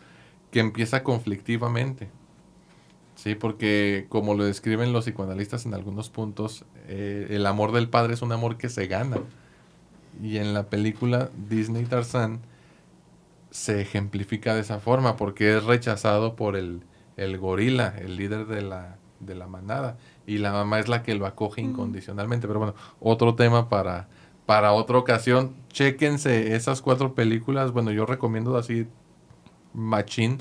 que empieza conflictivamente. Sí, porque como lo describen los psicoanalistas en algunos puntos, eh, el amor del padre es un amor que se gana. Y en la película Disney Tarzan se ejemplifica de esa forma, porque es rechazado por el, el gorila, el líder de la, de la manada. Y la mamá es la que lo acoge incondicionalmente. Pero bueno, otro tema para, para otra ocasión. Chéquense esas cuatro películas. Bueno, yo recomiendo así Machín,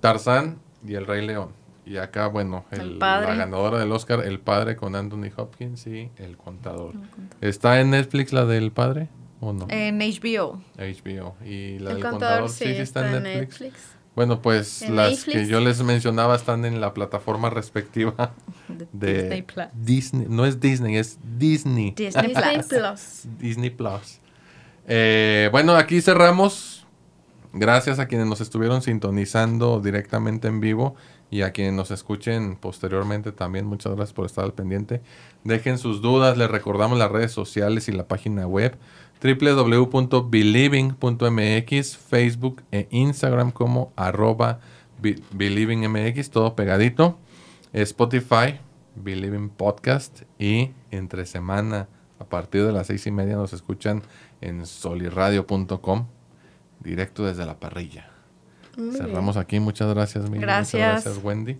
Tarzán y El Rey León. Y acá, bueno, el, la ganadora del Oscar, El Padre con Anthony Hopkins y El Contador. ¿Está en Netflix la del Padre o no? En HBO. HBO. ¿Y la del Contador, sí, está, en Netflix? Bueno, pues las que yo les mencionaba están en la plataforma respectiva [LAUGHS] de, Disney Plus. Disney. No es Disney, es Disney. Disney Plus. Disney Plus. Eh, bueno, aquí cerramos Gracias a quienes nos estuvieron sintonizando directamente en vivo y a quienes nos escuchen posteriormente también. Muchas gracias por estar al pendiente. Dejen sus dudas, les recordamos las redes sociales y la página web www.believing.mx, Facebook e Instagram como arroba believingmx, todo pegadito. Spotify, Believing Podcast y entre semana a partir de las seis y media nos escuchan en soliradio.com directo desde la parrilla. Cerramos aquí. Muchas gracias, Miriam. Gracias. Muchas gracias, Wendy.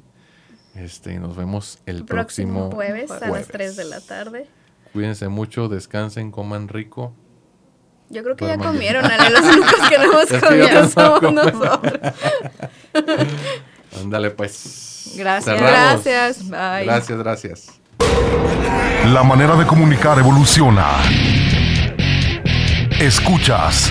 Este, y nos vemos el próximo, jueves, a las 3 de la tarde. Cuídense mucho, descansen, coman rico. Yo creo que ya comieron, Ale. Los únicos que no hemos [LAUGHS] comido somos nosotros. [LAUGHS] Ándale, pues. Gracias. Gracias. Bye. Gracias, gracias. La manera de comunicar evoluciona. Escuchas